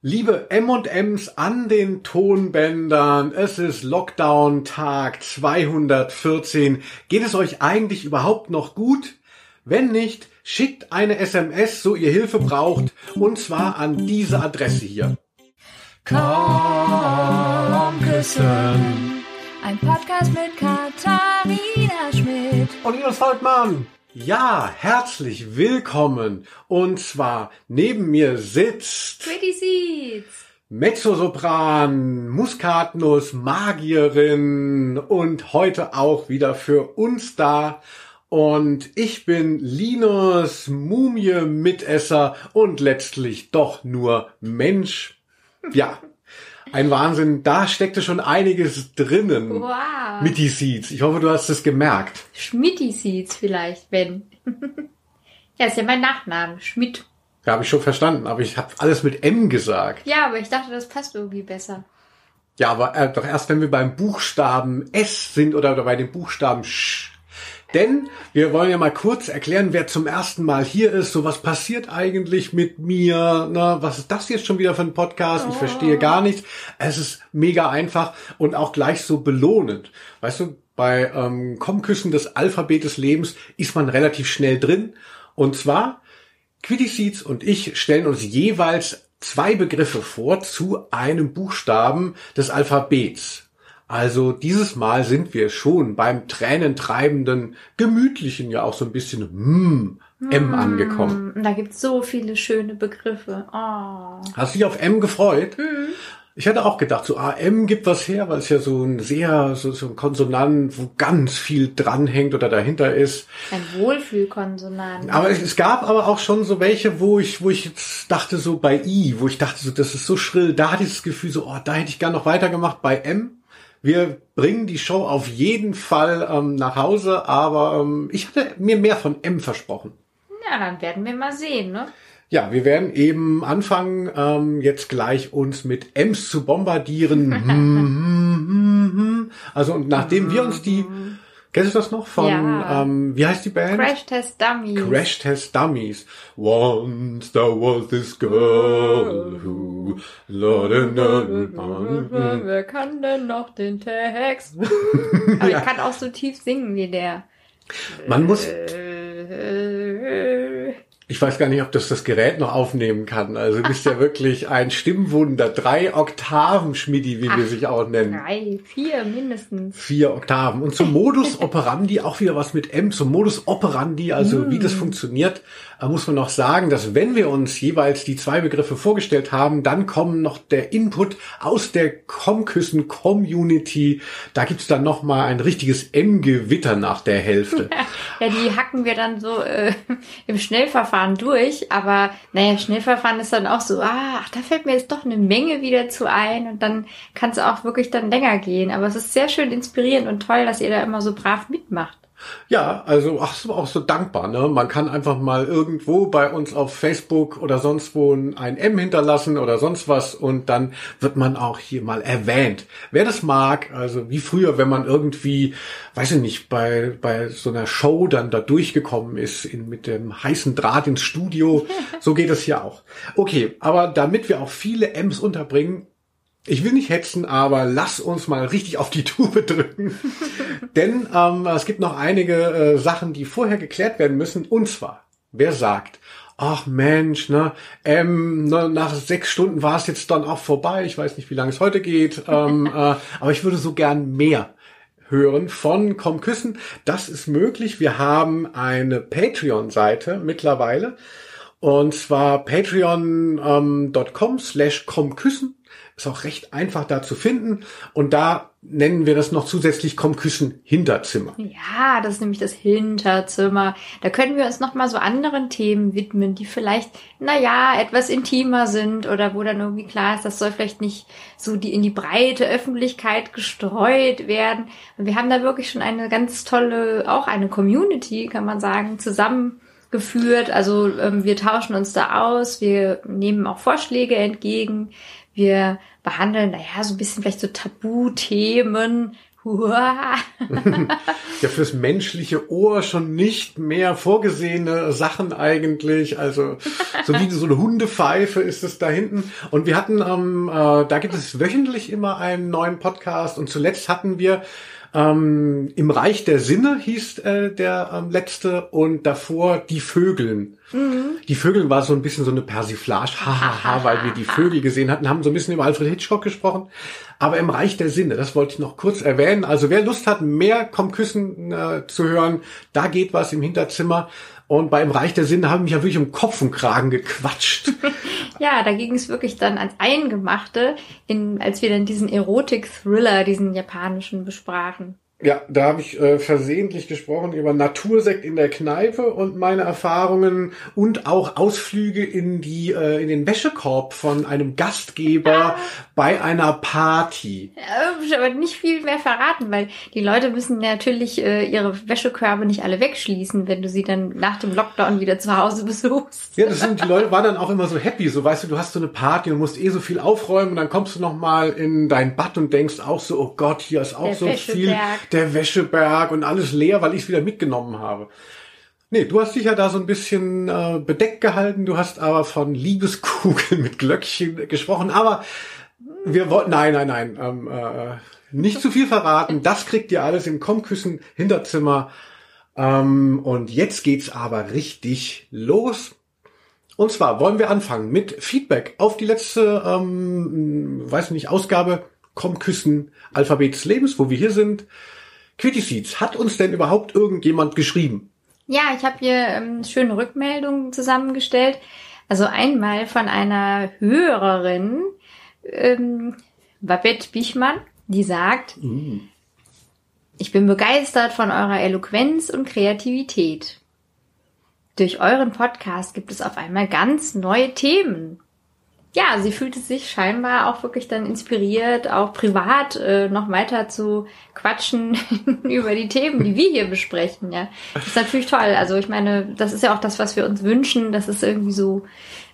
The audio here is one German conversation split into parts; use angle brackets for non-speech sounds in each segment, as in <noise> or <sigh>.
Liebe M&Ms an den Tonbändern, es ist Lockdown Tag 214. Geht es euch eigentlich überhaupt noch gut? Wenn nicht, schickt eine SMS, so ihr Hilfe braucht, und zwar an diese Adresse hier. Komm küssen. Ein Podcast mit Katharina Schmidt. Und Linus Volkmann. Ja, herzlich willkommen. Und zwar neben mir sitzt Pretty Seeds. Mezzosopran, Muskatnuss, Magierin und heute auch wieder für uns da. Und ich bin Linus, Mumie, Mitesser und letztlich doch nur Mensch. Ja, ein Wahnsinn. Da steckte schon einiges drinnen. Wow. Mit die Seeds. Ich hoffe, du hast es gemerkt. Schmitty Seeds vielleicht, wenn. <laughs> ja, ist ja mein Nachname. Schmidt. Ja, habe ich schon verstanden, aber ich habe alles mit M gesagt. Ja, aber ich dachte, das passt irgendwie besser. Ja, aber äh, doch erst, wenn wir beim Buchstaben S sind oder, oder bei dem Buchstaben Sch. Denn wir wollen ja mal kurz erklären, wer zum ersten Mal hier ist. So, was passiert eigentlich mit mir? Na, was ist das jetzt schon wieder für ein Podcast? Ich verstehe gar nichts. Es ist mega einfach und auch gleich so belohnend. Weißt du, bei ähm, Kommküssen des Alphabet des Lebens ist man relativ schnell drin. Und zwar, Quitty Seeds und ich stellen uns jeweils zwei Begriffe vor zu einem Buchstaben des Alphabets. Also dieses Mal sind wir schon beim tränentreibenden, gemütlichen, ja auch so ein bisschen mm, M angekommen. Und da gibt's so viele schöne Begriffe. Oh. Hast du dich auf M gefreut? Ich hätte auch gedacht, so ah, M gibt was her, weil es ja so ein sehr, so, so ein Konsonant, wo ganz viel dranhängt oder dahinter ist. Ein Wohlfühlkonsonant. Aber es, es gab aber auch schon so welche, wo ich, wo ich jetzt dachte, so bei I, wo ich dachte, so, das ist so schrill, da hatte ich das Gefühl, so, oh, da hätte ich gern noch weitergemacht. Bei M wir bringen die Show auf jeden Fall ähm, nach Hause, aber ähm, ich hatte mir mehr von M versprochen. Ja, dann werden wir mal sehen, ne? Ja, wir werden eben anfangen, ähm, jetzt gleich uns mit M's zu bombardieren. <laughs> Hm, hm, hm, hm. also und nachdem wir uns die, kennst du das noch von, Ja. ähm, wie heißt die Band? Crash Test Dummies. Crash Test Dummies. Once there was this girl who Wer kann denn noch den Text? <laughs> Aber ich kann auch so tief singen wie der. Man muss, Äh, ich weiß gar nicht, ob das das Gerät noch aufnehmen kann. Also du bist ja wirklich ein Stimmwunder. Drei Oktaven, Schmidi, wie wir sich auch nennen. Drei, vier mindestens. Vier Oktaven. Und zum Modus <laughs> operandi, auch wieder was mit M, zum Modus operandi, also wie das funktioniert, äh, muss man noch sagen, dass wenn wir uns jeweils die zwei Begriffe vorgestellt haben, dann kommen noch der Input aus der Comküssen-Community. Da gibt's dann noch mal ein richtiges M-Gewitter nach der Hälfte. <laughs> Ja, die hacken wir dann so äh, im Schnellverfahren durch. Aber naja, Schnellverfahren ist dann auch so, ah, ach, da fällt mir jetzt doch eine Menge wieder zu ein. Und dann kann es auch wirklich dann länger gehen. Aber es ist sehr schön inspirierend und toll, dass ihr da immer so brav mitmacht. Ja, also ach, so, auch so dankbar. Ne? Man kann einfach mal irgendwo bei uns auf Facebook oder sonst wo ein M hinterlassen oder sonst was und dann wird man auch hier mal erwähnt. Wer das mag, also wie früher, wenn man irgendwie, weiß ich nicht, bei, bei so einer Show dann da durchgekommen ist in, mit dem heißen Draht ins Studio, <laughs> so geht es hier auch. Okay, aber damit wir auch viele M's unterbringen, ich will nicht hetzen, aber lass uns mal richtig auf die Tube drücken. <laughs> Denn ähm, es gibt noch einige äh, Sachen, die vorher geklärt werden müssen. Und zwar, wer sagt, ach Mensch, ne, ähm, ne, nach sechs Stunden war es jetzt dann auch vorbei. Ich weiß nicht, wie lange es heute geht, ähm, <laughs> äh, aber ich würde so gern mehr hören von Komm Küssen. Das ist möglich. Wir haben eine Patreon-Seite mittlerweile. Und zwar patreon.com slash kommküssen. Ist auch recht einfach da zu finden. Und da nennen wir das noch zusätzlich Kommküssen Hinterzimmer. Ja, das ist nämlich das Hinterzimmer. Da können wir uns nochmal so anderen Themen widmen, die vielleicht, naja, etwas intimer sind oder wo dann irgendwie klar ist, das soll vielleicht nicht so die in die breite Öffentlichkeit gestreut werden. Und wir haben da wirklich schon eine ganz tolle, auch eine Community, kann man sagen, zusammengeführt. Also ähm, wir tauschen uns da aus, wir nehmen auch Vorschläge entgegen. Wir behandeln, naja, so ein bisschen vielleicht so Tabuthemen, <laughs> ja, fürs menschliche Ohr schon nicht mehr vorgesehene Sachen eigentlich. Also so wie so eine Hundepfeife ist es da hinten. Und wir hatten, ähm, äh, da gibt es wöchentlich immer einen neuen Podcast. Und zuletzt hatten wir ähm, Im Reich der Sinne hieß äh, der ähm, letzte und davor Die Vögeln. Mhm. Die Vögeln war so ein bisschen so eine Persiflage, hahaha, weil wir die Vögel gesehen hatten, haben so ein bisschen über Alfred Hitchcock gesprochen. Aber im Reich der Sinne, das wollte ich noch kurz erwähnen. Also wer Lust hat, mehr Komm Küssen äh, zu hören, da geht was im Hinterzimmer. Und beim Reich der Sinne haben mich ja wirklich um Kopf und Kragen gequatscht. <laughs> ja, da ging es wirklich dann ans Eingemachte, in, als wir dann diesen Erotik-Thriller, diesen japanischen, besprachen. Ja, da habe ich äh, versehentlich gesprochen über Natursekt in der Kneipe und meine Erfahrungen und auch Ausflüge in die äh, in den Wäschekorb von einem Gastgeber ah. bei einer Party. Ja, aber nicht viel mehr verraten, weil die Leute müssen natürlich äh, ihre Wäschekörbe nicht alle wegschließen, wenn du sie dann nach dem Lockdown wieder zu Hause besuchst. Ja, das sind die Leute waren dann auch immer so happy, so weißt du, du hast so eine Party und musst eh so viel aufräumen und dann kommst du noch mal in dein Bad und denkst auch so, oh Gott, hier ist auch der so viel der Wäscheberg und alles leer, weil ich es wieder mitgenommen habe. Nee, du hast dich ja da so ein bisschen äh, bedeckt gehalten. Du hast aber von Liebeskugeln <laughs> mit Glöckchen gesprochen. Aber wir wollten, nein, nein, nein, ähm, äh, nicht zu viel verraten. Das kriegt ihr alles im Kommküssen Hinterzimmer. Ähm, und jetzt geht's aber richtig los. Und zwar wollen wir anfangen mit Feedback auf die letzte, ähm, weiß nicht, Ausgabe Kommküssen Alphabet des Lebens, wo wir hier sind. Quitty Seeds, hat uns denn überhaupt irgendjemand geschrieben? Ja, ich habe hier ähm, schöne Rückmeldungen zusammengestellt. Also einmal von einer Hörerin, ähm, Babette Bichmann, die sagt, mm. ich bin begeistert von eurer Eloquenz und Kreativität. Durch euren Podcast gibt es auf einmal ganz neue Themen ja, sie fühlte sich scheinbar auch wirklich dann inspiriert, auch privat äh, noch weiter zu quatschen <laughs> über die Themen, die wir hier besprechen. Ja, das ist natürlich toll. Also ich meine, das ist ja auch das, was wir uns wünschen. Das ist irgendwie so,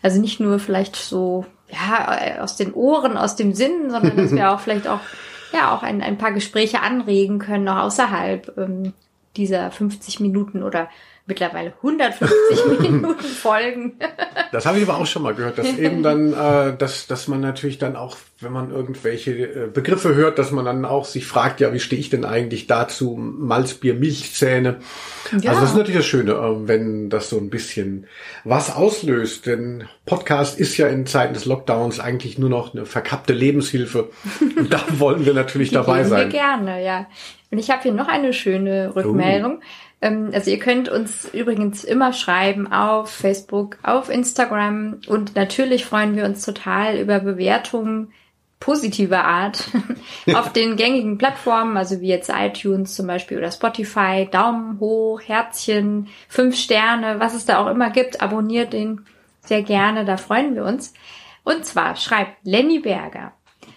also nicht nur vielleicht so ja aus den Ohren, aus dem Sinn, sondern dass wir <laughs> auch vielleicht auch ja auch ein, ein paar Gespräche anregen können, auch außerhalb ähm, dieser 50 Minuten oder mittlerweile 150 <laughs> Minuten Folgen. das habe ich aber auch schon mal gehört, dass eben dann, <laughs> äh, dass, dass man natürlich dann auch, wenn man irgendwelche äh, Begriffe hört, dass man dann auch sich fragt, ja, wie stehe ich denn eigentlich dazu? Malzbier, Milchzähne. Ja. Also das ist natürlich das Schöne, äh, wenn das so ein bisschen was auslöst. Denn Podcast ist ja in Zeiten des Lockdowns eigentlich nur noch eine verkappte Lebenshilfe. Und da <laughs> wollen wir natürlich Die dabei sein. Wir gerne, ja. Und ich habe hier noch eine schöne Rückmeldung. Uh. Ähm, also ihr könnt uns übrigens immer schreiben auf Facebook, auf Instagram und natürlich freuen wir uns total über Bewertungen positiver Art <laughs> auf den gängigen Plattformen, also wie jetzt iTunes zum Beispiel oder Spotify, Daumen hoch, Herzchen, fünf Sterne, was es da auch immer gibt, abonniert den sehr gerne, da freuen wir uns. Und zwar schreibt Lenny Berger.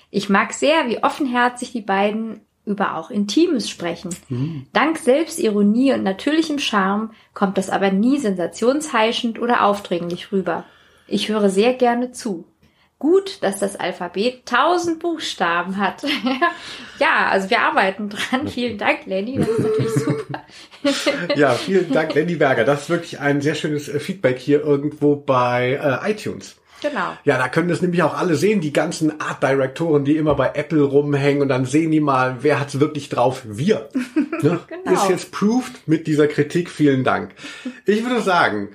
Ich mag sehr, wie offenherzig die beiden über auch Intimes sprechen. Mhm. Dank Selbstironie und natürlichem Charme kommt das aber nie sensationsheischend oder aufdringlich rüber. Ich höre sehr gerne zu. Gut, dass das Alphabet tausend Buchstaben hat. <laughs> ja, also wir arbeiten dran. Vielen Dank, Lenny. Das ist natürlich <laughs> super. ja, vielen Dank, Lenny Berger. Das ist wirklich ein sehr schönes äh, Feedback hier irgendwo bei äh, iTunes. Genau. Ja, da können das nämlich auch alle sehen, die ganzen Art Directoren, die immer bei Apple rumhängen und dann sehen die mal, wer hat's wirklich drauf? Wir. <laughs> Ne? genau. Ist jetzt proved mit dieser Kritik. Vielen Dank. Ich würde sagen,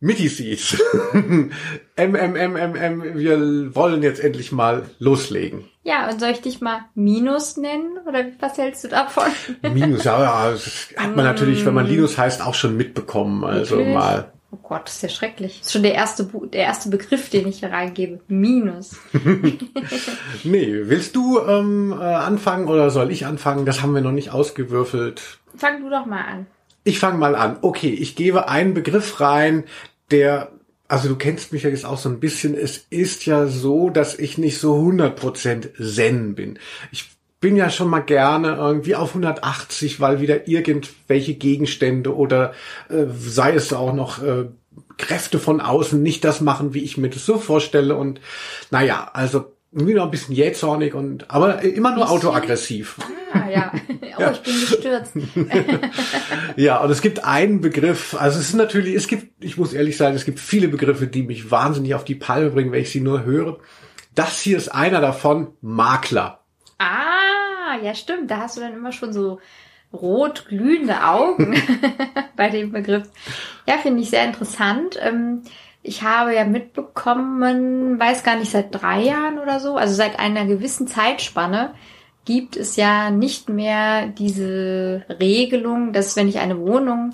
Mitty Seeds. <laughs> MMMMM, wir wollen jetzt endlich mal loslegen. Ja, und soll ich dich mal Minus nennen? Oder was hältst du davon? Minus, ja, ja das hat man natürlich, wenn man Linus heißt, auch schon mitbekommen. Also Wirklich? mal Oh Gott, das ist ja schrecklich. Das ist schon der erste, der erste Begriff, den ich hier reingebe. Minus. <laughs> nee, willst du ähm, äh, anfangen oder soll ich anfangen? Das haben wir noch nicht ausgewürfelt. Fang du doch mal an. Ich fange mal an. Okay, ich gebe einen Begriff rein, der also du kennst mich ja jetzt auch so ein bisschen. Es ist ja so, dass ich nicht so 100% Zen bin. Ich bin ja schon mal gerne irgendwie auf 180, weil wieder irgendwelche Gegenstände oder äh, sei es auch noch äh, Kräfte von außen nicht das machen, wie ich mir das so vorstelle. Und naja, also irgendwie noch ein bisschen jähzornig und, aber immer nur autoaggressiv. Ah, ja. <laughs> Oh, ich bin gestürzt. <laughs> ja, und es gibt einen Begriff, also es ist natürlich, es gibt, ich muss ehrlich sagen, es gibt viele Begriffe, die mich wahnsinnig auf die Palme bringen, wenn ich sie nur höre. Das hier ist einer davon, Makler. Ah, ja, stimmt. Da hast du dann immer schon so rot glühende Augen <laughs> bei dem Begriff. Ja, finde ich sehr interessant. Ähm, ich habe ja mitbekommen, weiß gar nicht, seit drei Jahren oder so, also seit einer gewissen Zeitspanne, gibt es ja nicht mehr diese Regelung, dass wenn ich eine Wohnung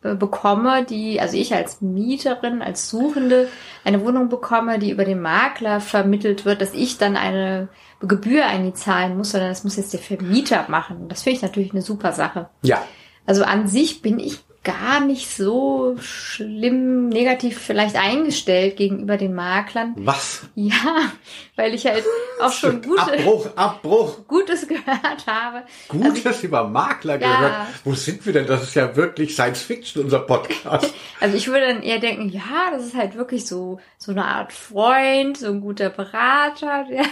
bekomme, die, also ich als Mieterin, als Suchende eine Wohnung bekomme, die über den Makler vermittelt wird, dass ich dann eine Gebühr einzahlen muss, sondern das muss jetzt der Vermieter machen. Das finde ich natürlich eine super Sache. Ja. Also an sich bin ich gar nicht so schlimm negativ vielleicht eingestellt gegenüber den Maklern. Was? Ja, weil ich halt auch schon <laughs> gute, Abbruch, Abbruch. Gutes gehört habe. Gutes also, über Makler ja. gehört. Wo sind wir denn? Das ist ja wirklich Science Fiction, unser Podcast. <laughs> also ich würde dann eher denken, ja, das ist halt wirklich so, so eine Art Freund, so ein guter Berater, <laughs> der,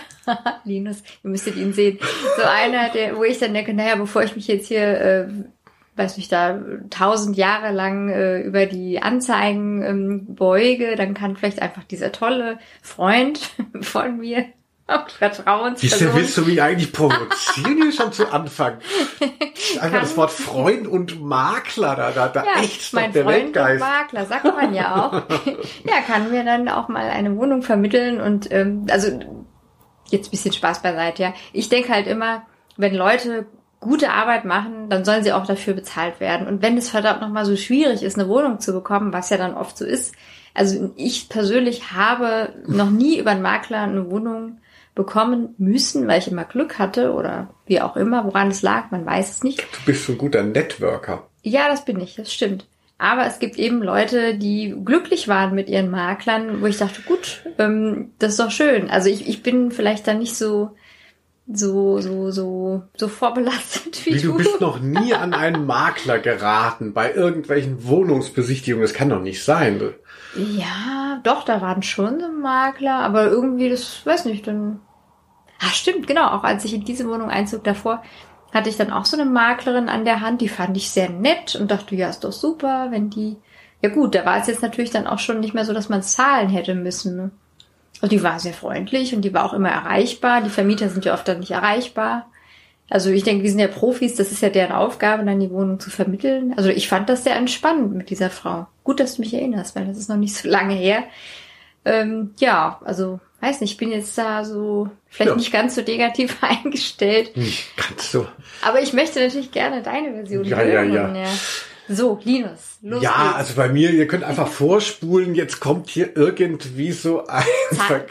Linus, ihr müsstet ihn sehen. So einer, der, wo ich dann denke, naja, bevor ich mich jetzt hier, äh, weiß nicht, da tausend Jahre lang äh, über die Anzeigen ähm, beuge, dann kann vielleicht einfach dieser tolle Freund <laughs> von mir Vertrauensperson. Wieso willst du mich eigentlich provozieren hier schon zu Anfang? <laughs> Einfach das Wort Freund und Makler, da, da, da ja, echt mein der Freund Weltgeist. Und Makler, sagt man ja auch. <laughs> ja, kann mir dann auch mal eine Wohnung vermitteln und ähm, also jetzt bisschen Spaß beiseite, ja. Ich denke halt immer, wenn Leute gute Arbeit machen, dann sollen sie auch dafür bezahlt werden. Und wenn es verdammt nochmal so schwierig ist, eine Wohnung zu bekommen, was ja dann oft so ist, also ich persönlich habe noch nie über einen Makler eine Wohnung bekommen müssen, weil ich immer Glück hatte oder wie auch immer, woran es lag, man weiß es nicht. Du bist so ein guter Networker. Ja, das bin ich, das stimmt. Aber es gibt eben Leute, die glücklich waren mit ihren Maklern, wo ich dachte, gut, ähm, das ist doch schön. Also ich, ich bin vielleicht da nicht so so so so so vorbelastet wie, wie du. Du bist noch nie an einen Makler geraten bei irgendwelchen Wohnungsbesichtigungen. Das kann doch nicht sein. Ja, doch, da waren schon so Makler, aber irgendwie, das weiß nicht, dann. Ah, stimmt, genau. Auch als ich in diese Wohnung einzog davor, hatte ich dann auch so eine Maklerin an der Hand, die fand ich sehr nett und dachte, ja, ist doch super, wenn die. Ja gut, da war es jetzt natürlich dann auch schon nicht mehr so, dass man zahlen hätte müssen. Ne? Und die war sehr freundlich und die war auch immer erreichbar. Die Vermieter sind ja oft dann nicht erreichbar. Also ich denke, wir sind ja Profis, das ist ja deren Aufgabe, dann die Wohnung zu vermitteln. Also ich fand das sehr entspannend mit dieser Frau. Gut, dass du mich erinnerst, weil das ist noch nicht so <laughs> lange her. Ähm, ja, also weiß nicht, ich bin jetzt da so vielleicht ja. nicht ganz so negativ <laughs> eingestellt. Nicht ganz so. Aber ich möchte natürlich gerne deine Version ja, hören. Ja, ja. ja. So, Linus, los Ja, geht's. also bei mir, ihr könnt einfach vorspulen, jetzt kommt hier irgendwie so ein...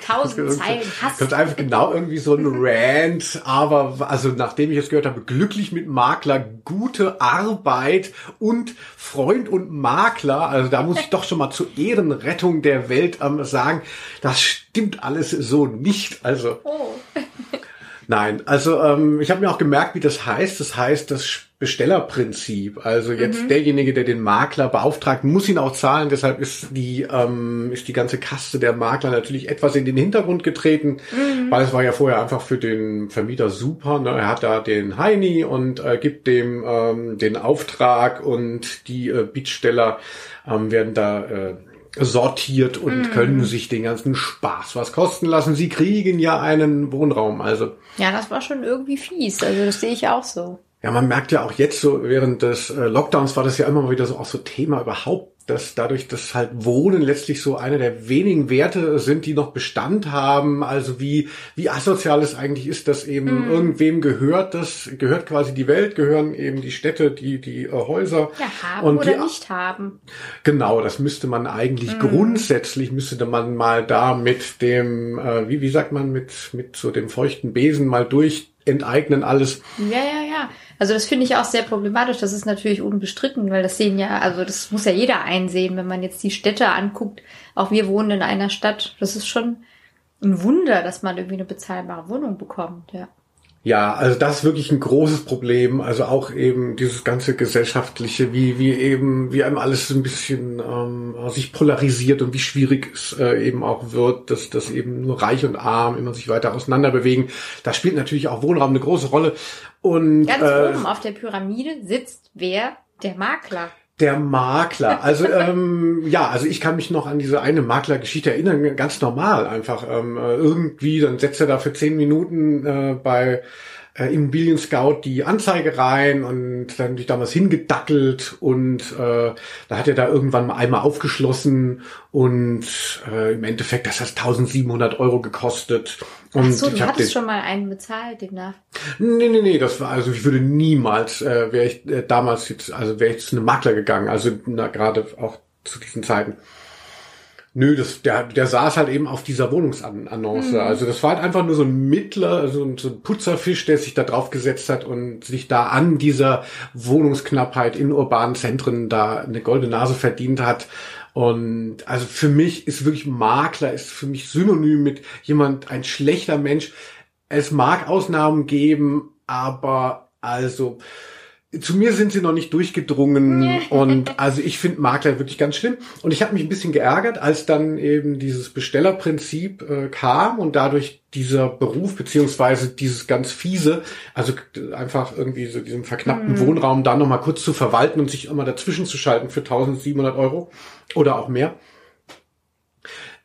Tausend <laughs> Zeilen Hass. Kommt einfach genau irgendwie so ein Rant, aber also nachdem ich es gehört habe, glücklich mit Makler, gute Arbeit und Freund und Makler, also da muss ich doch schon mal zur Ehrenrettung der Welt ähm, sagen, das stimmt alles so nicht, also... Oh. <laughs> Nein, also ähm, ich habe mir auch gemerkt, wie das heißt. Das heißt das Bestellerprinzip. Also jetzt mhm. derjenige, der den Makler beauftragt, muss ihn auch zahlen. Deshalb ist die ähm, ist die ganze Kaste der Makler natürlich etwas in den Hintergrund getreten, mhm. weil es war ja vorher einfach für den Vermieter super. Ne? Er hat da den Heini und äh, gibt dem ähm, den Auftrag und die äh, Bietsteller ähm, werden da äh, sortiert und mm. können sich den ganzen Spaß was kosten lassen. Sie kriegen ja einen Wohnraum, also. Ja, das war schon irgendwie fies. Also das sehe ich auch so. Ja, man merkt ja auch jetzt so, während des äh, Lockdowns war das ja immer mal wieder so auch so Thema überhaupt dass dadurch, dass halt Wohnen letztlich so eine der wenigen Werte sind, die noch Bestand haben, also wie, wie asozial es eigentlich ist, dass eben mm. irgendwem gehört, das gehört quasi die Welt, gehören eben die Städte, die, die äh, Häuser. Ja, haben und oder die, nicht haben. Genau, das müsste man eigentlich mm. grundsätzlich, müsste man mal da mit dem, äh, wie, wie sagt man, mit, mit so dem feuchten Besen mal durch enteignen alles. Ja, ja, ja. Also das finde ich auch sehr problematisch. Das ist natürlich unbestritten, weil das sehen ja, also das muss ja jeder einsehen, wenn man jetzt die Städte anguckt. Auch wir wohnen in einer Stadt. Das ist schon ein Wunder, dass man irgendwie eine bezahlbare Wohnung bekommt, ja. Ja, also das ist wirklich ein großes Problem. Also auch eben dieses ganze gesellschaftliche, wie wie eben wie einem alles ein bisschen ähm, sich polarisiert und wie schwierig es äh, eben auch wird, dass dass eben nur Reich und Arm immer sich weiter auseinander bewegen. Da spielt natürlich auch Wohnraum eine große Rolle. Und Ganz äh, oben auf der Pyramide sitzt wer? Der Makler. Der Makler. Also <laughs> ähm, ja, also ich kann mich noch an diese eine Maklergeschichte erinnern, ganz normal einfach. Ähm, äh, irgendwie, dann setzt er da für zehn Minuten äh, bei äh, Immobilien Scout die Anzeige rein und dann dich damals hingedackelt und äh, da hat er da irgendwann mal einmal aufgeschlossen und äh, im Endeffekt, das hat 1700 Euro gekostet. Und Ach so, ich du hattest den- schon mal einen bezahlt demnach. Nee, nee, nee, das war, also ich würde niemals, äh, wäre ich äh, damals jetzt, also wäre ich zu einem Makler gegangen, also na, gerade auch zu diesen Zeiten. Nö, das, der, der saß halt eben auf dieser Wohnungsannonce. Also das war halt einfach nur so ein Mittler, also ein- so ein Putzerfisch, der sich da drauf gesetzt hat und sich da an dieser Wohnungsknappheit in urbanen Zentren da eine goldene Nase verdient hat. Und also für mich ist wirklich Makler, ist für mich synonym mit jemand, ein schlechter Mensch. Es mag Ausnahmen geben, aber also zu mir sind sie noch nicht durchgedrungen <laughs> und also ich finde Makler wirklich ganz schlimm und ich habe mich ein bisschen geärgert, als dann eben dieses Bestellerprinzip äh, kam und dadurch dieser Beruf beziehungsweise dieses ganz fiese, also einfach irgendwie so diesen verknappten Wohnraum da nochmal kurz zu verwalten und sich immer dazwischen zu schalten für 1700 Euro oder auch mehr.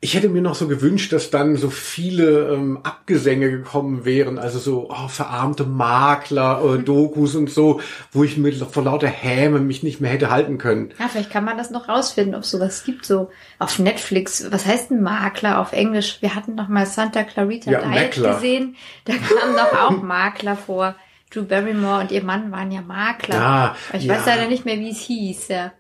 Ich hätte mir noch so gewünscht, dass dann so viele ähm, Abgesänge gekommen wären, also so oh, verarmte Makler, äh, <laughs> Dokus und so, wo ich mir vor lauter Häme mich nicht mehr hätte halten können. Ja, vielleicht kann man das noch rausfinden, ob sowas gibt, so auf Netflix. Was heißt ein Makler auf Englisch? Wir hatten noch mal Santa Clarita Ja, Diet gesehen. Da kam doch auch Makler vor. Drew Barrymore und ihr Mann waren ja Makler. Ja, ich ja. weiß leider nicht mehr, wie es hieß. Ja.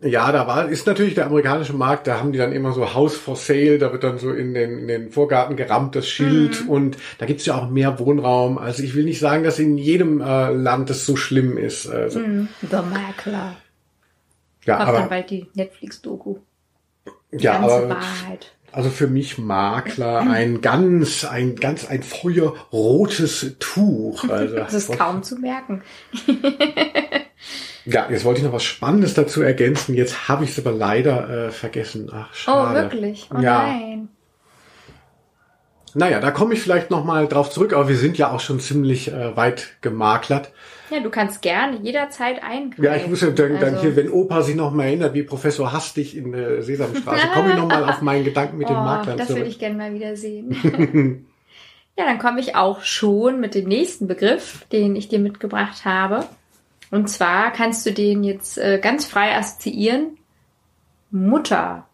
Ja, da war, ist natürlich der amerikanische Markt, da haben die dann immer so House for Sale, da wird dann so in den, in den Vorgarten gerammt, das Schild, und da gibt's ja auch mehr Wohnraum. Also ich will nicht sagen, dass in jedem äh, Land das so schlimm ist. Also, Hm, The Makler. ja, Kommt dann aber, bald die Netflix-Doku. Die ja, ganze aber Wahrheit. Also für mich Makler ein ganz, ein ganz ein feuerrotes Tuch. <laughs> Also, Das ist kaum zu merken. <laughs> Ja, jetzt wollte ich noch was Spannendes dazu ergänzen. Jetzt habe ich es aber leider äh, vergessen. Ach, Oh, schade. wirklich? Oh ja. nein. Naja, da komme ich vielleicht noch mal drauf zurück, aber wir sind ja auch schon ziemlich äh, weit gemaklert. Ja, du kannst gerne jederzeit eingreifen. Ja, ich muss ja dann, dann Also- hier, wenn Opa sich noch mal erinnert, wie Professor Hastig in der Sesamstraße, komme ich noch mal auf meinen Gedanken mit den <laughs> oh, Maklern das zurück. würde ich gerne mal wieder sehen. <laughs> ja, dann komme ich auch schon mit dem nächsten Begriff, den ich dir mitgebracht habe. Und zwar kannst du den jetzt äh, ganz frei assoziieren. Mutter.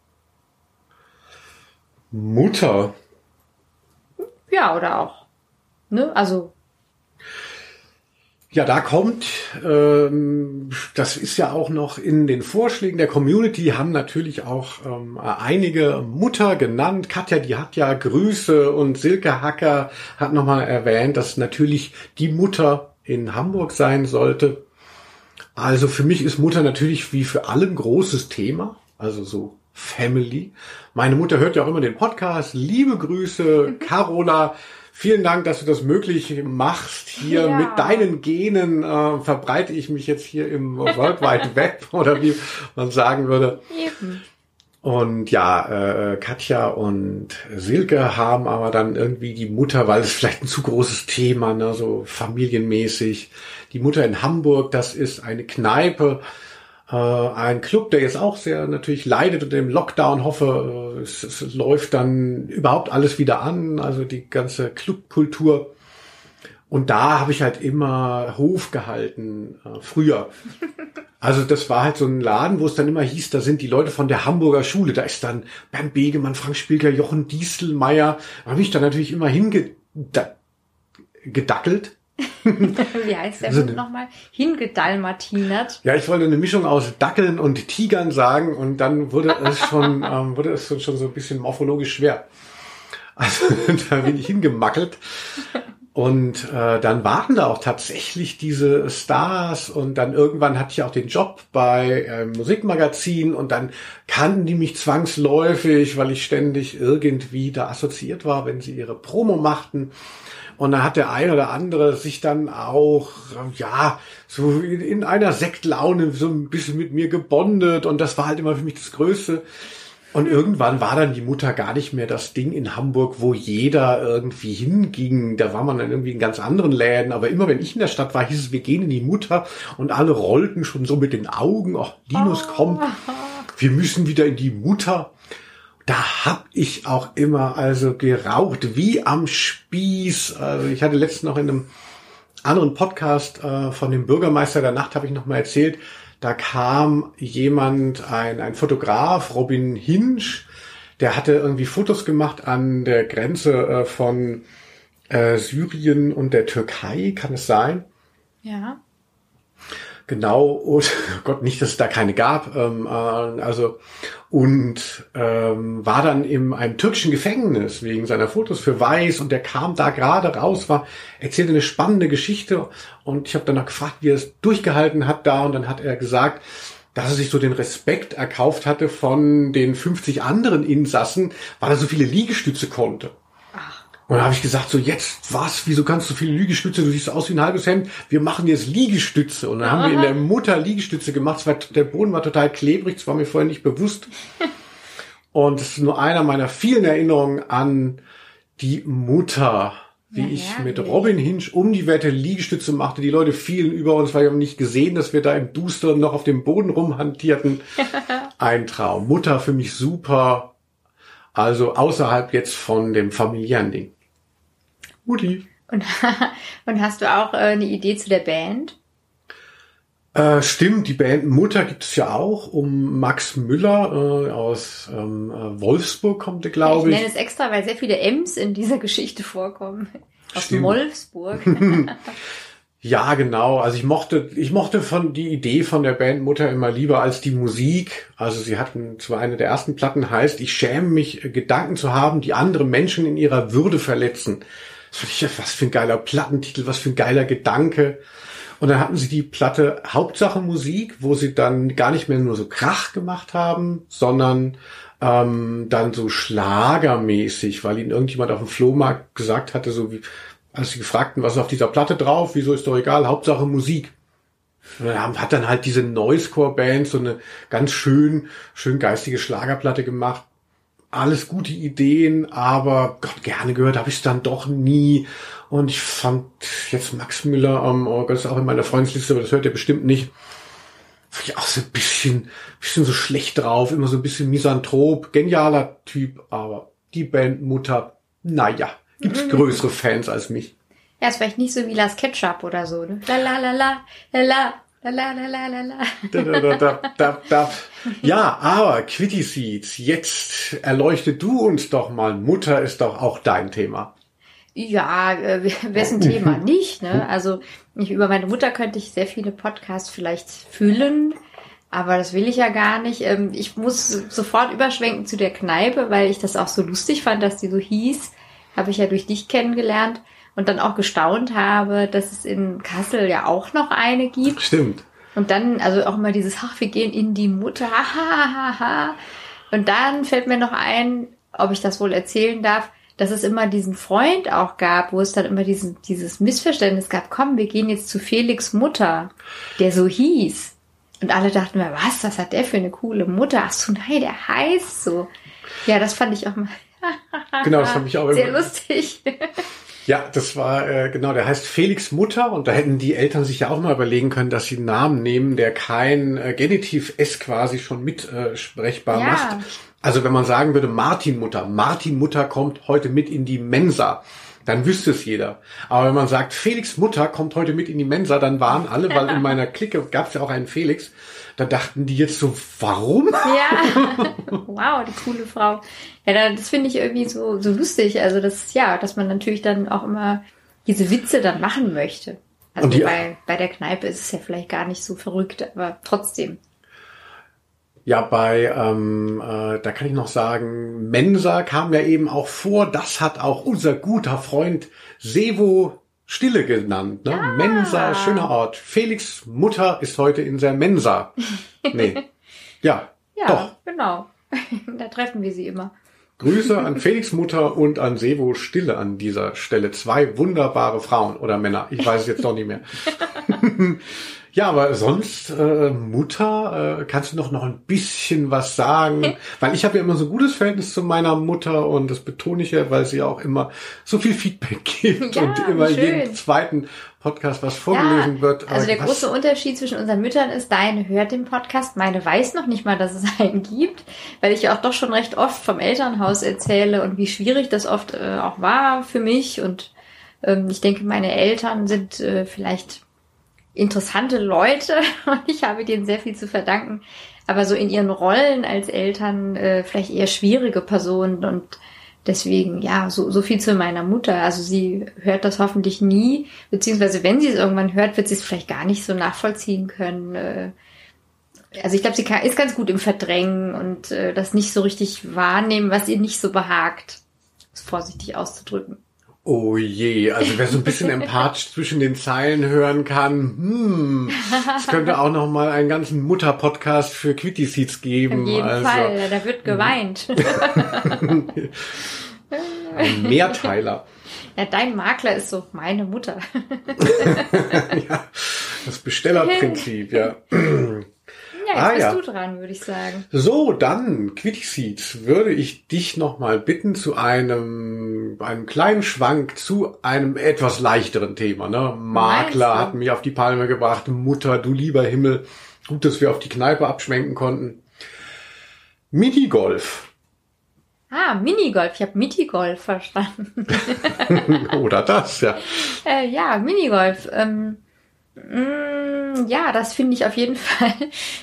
Mutter. Ja, oder auch. Ne? Also, Ja, da kommt, ähm, das ist ja auch noch in den Vorschlägen der Community, haben natürlich auch ähm, einige Mutter genannt. Katja, die hat ja Grüße und Silke Hacker hat nochmal erwähnt, dass natürlich die Mutter in Hamburg sein sollte. Also für mich ist Mutter natürlich wie für alle ein großes Thema, also so Family. Meine Mutter hört ja auch immer den Podcast. Liebe Grüße, Carola. Vielen Dank, dass du das möglich machst. Hier Ja. mit deinen Genen äh, verbreite ich mich jetzt hier im World Wide <laughs> Web oder wie man sagen würde. eben. Und ja, äh, Katja und Silke haben aber dann irgendwie die Mutter, weil es vielleicht ein zu großes Thema, ne, so familienmäßig. Die Mutter in Hamburg, das ist eine Kneipe, äh, ein Club, der jetzt auch sehr natürlich leidet unter dem Lockdown. Hoffe, äh, es, es läuft dann überhaupt alles wieder an, also die ganze Clubkultur. Und da habe ich halt immer Hof gehalten, äh, früher. Also das war halt so ein Laden, wo es dann immer hieß, da sind die Leute von der Hamburger Schule. Da ist dann Bernd Begemann, Frank Spielker, Jochen Dieselmeier. Da habe ich dann natürlich immer hingedackelt. <laughs> Wie heißt der Also nochmal? Hingedalmatinert. Ja, ich wollte eine Mischung aus Dackeln und Tigern sagen und dann wurde es schon, <laughs> ähm, wurde es schon so ein bisschen morphologisch schwer. Also <laughs> da bin ich hingemackelt. Und äh, dann waren da auch tatsächlich diese Stars und dann irgendwann hatte ich auch den Job bei einem Musikmagazin und dann kannten die mich zwangsläufig, weil ich ständig irgendwie da assoziiert war, wenn sie ihre Promo machten. Und dann hat der ein oder andere sich dann auch, ja, so in einer Sektlaune so ein bisschen mit mir gebondet und das war halt immer für mich das Größte. Und irgendwann war dann die Mutter gar nicht mehr das Ding in Hamburg, wo jeder irgendwie hinging. Da war man dann irgendwie in ganz anderen Läden. Aber immer wenn ich in der Stadt war, hieß es, wir gehen in die Mutter und alle rollten schon so mit den Augen. Ach, Linus oh. kommt. Wir müssen wieder in die Mutter. Da hab ich auch immer also geraucht wie am Spieß. Also ich hatte letztens noch in einem anderen Podcast äh, von dem Bürgermeister der Nacht habe ich noch mal erzählt, da kam jemand, ein, ein Fotograf, Robin Hinsch, der hatte irgendwie Fotos gemacht an der Grenze äh, von äh, Syrien und der Türkei, kann es sein? Ja. Genau, und oh <laughs> Gott, nicht, dass es da keine gab. Ähm, äh, also und ähm, war dann in einem türkischen Gefängnis wegen seiner Fotos für Weiß und der kam da gerade raus, war erzählte eine spannende Geschichte und ich habe dann noch gefragt, wie er es durchgehalten hat da und dann hat er gesagt, dass er sich so den Respekt erkauft hatte von den 50 anderen Insassen, weil er so viele Liegestütze konnte. Und da habe ich gesagt, so jetzt was, wieso kannst du viele Liegestütze, du siehst aus wie ein halbes Hemd, wir machen jetzt Liegestütze. Und dann Aha. haben wir in der Mutter Liegestütze gemacht, war, der Boden war total klebrig, das war mir vorher nicht bewusst. <laughs> Und es ist nur einer meiner vielen Erinnerungen an die Mutter, wie ja, ich mit Robin Hinch um die Wette Liegestütze machte. Die Leute fielen über uns, weil wir haben nicht gesehen, dass wir da im Dusteren noch auf dem Boden rumhantierten. <laughs> Ein Traum. Mutter für mich super. Also außerhalb jetzt von dem familiären Ding. Mutti. Und, <laughs> und hast du auch äh, eine Idee zu der Band? Äh, stimmt, die Band Mutter gibt es ja auch, um Max Müller äh, aus ähm, äh, Wolfsburg kommt, glaube ich. Ich nenne es extra, weil sehr viele M's in dieser <laughs> Geschichte vorkommen. Aus stimmt. Wolfsburg. <laughs> ja, genau. Also ich mochte, ich mochte von die Idee von der Band Mutter immer lieber als die Musik. Also sie hatten zwar eine der ersten Platten heißt, ich schäme mich, Gedanken zu haben, die andere Menschen in ihrer Würde verletzen. Was für ein geiler Plattentitel, was für ein geiler Gedanke. Und dann hatten sie die Platte Hauptsache Musik, wo sie dann gar nicht mehr nur so Krach gemacht haben, sondern ähm, dann so schlagermäßig, weil ihnen irgendjemand auf dem Flohmarkt gesagt hatte, so wie, als sie gefragten, was ist auf dieser Platte drauf, wieso ist doch egal, Hauptsache Musik. Und dann hat dann halt diese Noisecore-Band so eine ganz schön, schön geistige Schlagerplatte gemacht alles gute Ideen, aber Gott, gerne gehört habe ich es dann doch nie. Und ich fand jetzt Max Müller, ähm, oh Gott, ist auch in meiner Freundesliste, aber das hört ihr bestimmt nicht. Fand ich auch so ein bisschen, bisschen so schlecht drauf, immer so ein bisschen misanthrop, genialer Typ, aber die Bandmutter, naja, gibt's mhm. größere Fans als mich. Ja, ist vielleicht nicht so wie Las Ketchup oder so, ne? La la la la, la la, La, la, la, la, la. Da, da, da, da, da. Ja, aber Quitty Seeds, jetzt erleuchte du uns doch mal. Mutter ist doch auch dein Thema. Ja, äh, wessen Thema <laughs> nicht, ne? Also ich, über meine Mutter könnte ich sehr viele Podcasts vielleicht füllen, aber das will ich ja gar nicht. Ähm, ich muss sofort überschwenken zu der Kneipe, weil ich das auch so lustig fand, dass die so hieß. Habe ich ja durch dich kennengelernt und dann auch gestaunt habe, dass es in Kassel ja auch noch eine gibt. Stimmt. Und dann, also auch immer dieses, ach, wir gehen in die Mutter, ha, ha, ha. Und dann fällt mir noch ein, ob ich das wohl erzählen darf, dass es immer diesen Freund auch gab, wo es dann immer diesen, dieses Missverständnis gab, komm, wir gehen jetzt zu Felix Mutter, der so hieß. Und alle dachten mir, was, was hat der für eine coole Mutter? Ach so, nein, der heißt so. Ja, das fand ich auch mal. genau, das fand ich auch <laughs> sehr lustig. <laughs> Ja, das war äh, genau, der heißt Felix Mutter und da hätten die Eltern sich ja auch mal überlegen können, dass sie einen Namen nehmen, der kein äh, Genitiv S quasi schon mitsprechbar äh, ja. macht. Also wenn man sagen würde Martin Mutter, Martin Mutter kommt heute mit in die Mensa, dann wüsste es jeder. Aber wenn man sagt Felix Mutter kommt heute mit in die Mensa, dann waren alle, weil in <laughs> meiner Clique gab es ja auch einen Felix, da dachten die jetzt so, warum? Ja, <laughs> wow, die coole Frau. Ja, das finde ich irgendwie so, so lustig. Also das, ja, dass man natürlich dann auch immer diese Witze dann machen möchte. Also die, bei, bei der Kneipe ist es ja vielleicht gar nicht so verrückt, aber trotzdem. Ja, bei, ähm, äh, da kann ich noch sagen, Mensa kam ja eben auch vor. Das hat auch unser guter Freund Sevo Stille genannt. Ne? Mensa, schöner Ort. Felix Mutter ist heute in der Mensa. <laughs> Nee. Ja, Ja, doch. genau. <laughs> da treffen wir sie immer. Grüße an Felix Mutter und an Sevo Stille an dieser Stelle. Zwei wunderbare Frauen oder Männer. Ich weiß es jetzt noch nicht mehr. <laughs> ja, aber sonst, äh, Mutter, äh, kannst du noch, noch ein bisschen was sagen? Weil ich habe ja immer so ein gutes Verhältnis zu meiner Mutter und das betone ich ja, weil sie auch immer so viel Feedback <laughs> gibt Ja, und immer schön. jeden zweiten Podcast was vorgelesen wird. Also der was- große Unterschied zwischen unseren Müttern ist, deine hört den Podcast, meine weiß noch nicht mal, dass es <laughs> einen gibt, weil ich ja auch doch schon recht oft vom Elternhaus erzähle und wie schwierig das oft äh, auch war für mich. Und ähm, ich denke, meine Eltern sind äh, vielleicht interessante Leute <laughs> und ich habe denen sehr viel zu verdanken. Aber so in ihren Rollen als Eltern äh, vielleicht eher schwierige Personen und deswegen, ja, so, so viel zu meiner Mutter. Also sie hört das hoffentlich nie, beziehungsweise wenn sie es irgendwann hört, wird sie es vielleicht gar nicht so nachvollziehen können. Äh, Also ich glaube, sie kann, ist ganz gut im Verdrängen und äh, das nicht so richtig wahrnehmen, was ihr nicht so behagt. Es vorsichtig auszudrücken. Oh je, also wer so ein bisschen <laughs> empathisch zwischen den Zeilen hören kann, hm, es könnte auch noch mal einen ganzen Mutter-Podcast für Quitty Seeds geben. In jedem also Fall, da wird geweint. <laughs> ein Mehrteiler. ja, dein Makler ist so meine Mutter. <laughs> ja, das Bestellerprinzip, ja. Ja, jetzt Ah, bist ja. du dran, würde ich sagen. So, dann, Quitty Seeds, würde ich dich noch mal bitten zu einem, einem kleinen Schwank zu einem etwas leichteren Thema. Ne? Makler hat mich auf die Palme gebracht, Mutter, du lieber Himmel. Gut, dass wir auf die Kneipe abschwenken konnten. Minigolf. Ah, Minigolf. Ich habe Mitigolf verstanden. <laughs> Oder das, ja. Äh, ja, Minigolf. Ähm, ja, das finde ich auf jeden <laughs> Fall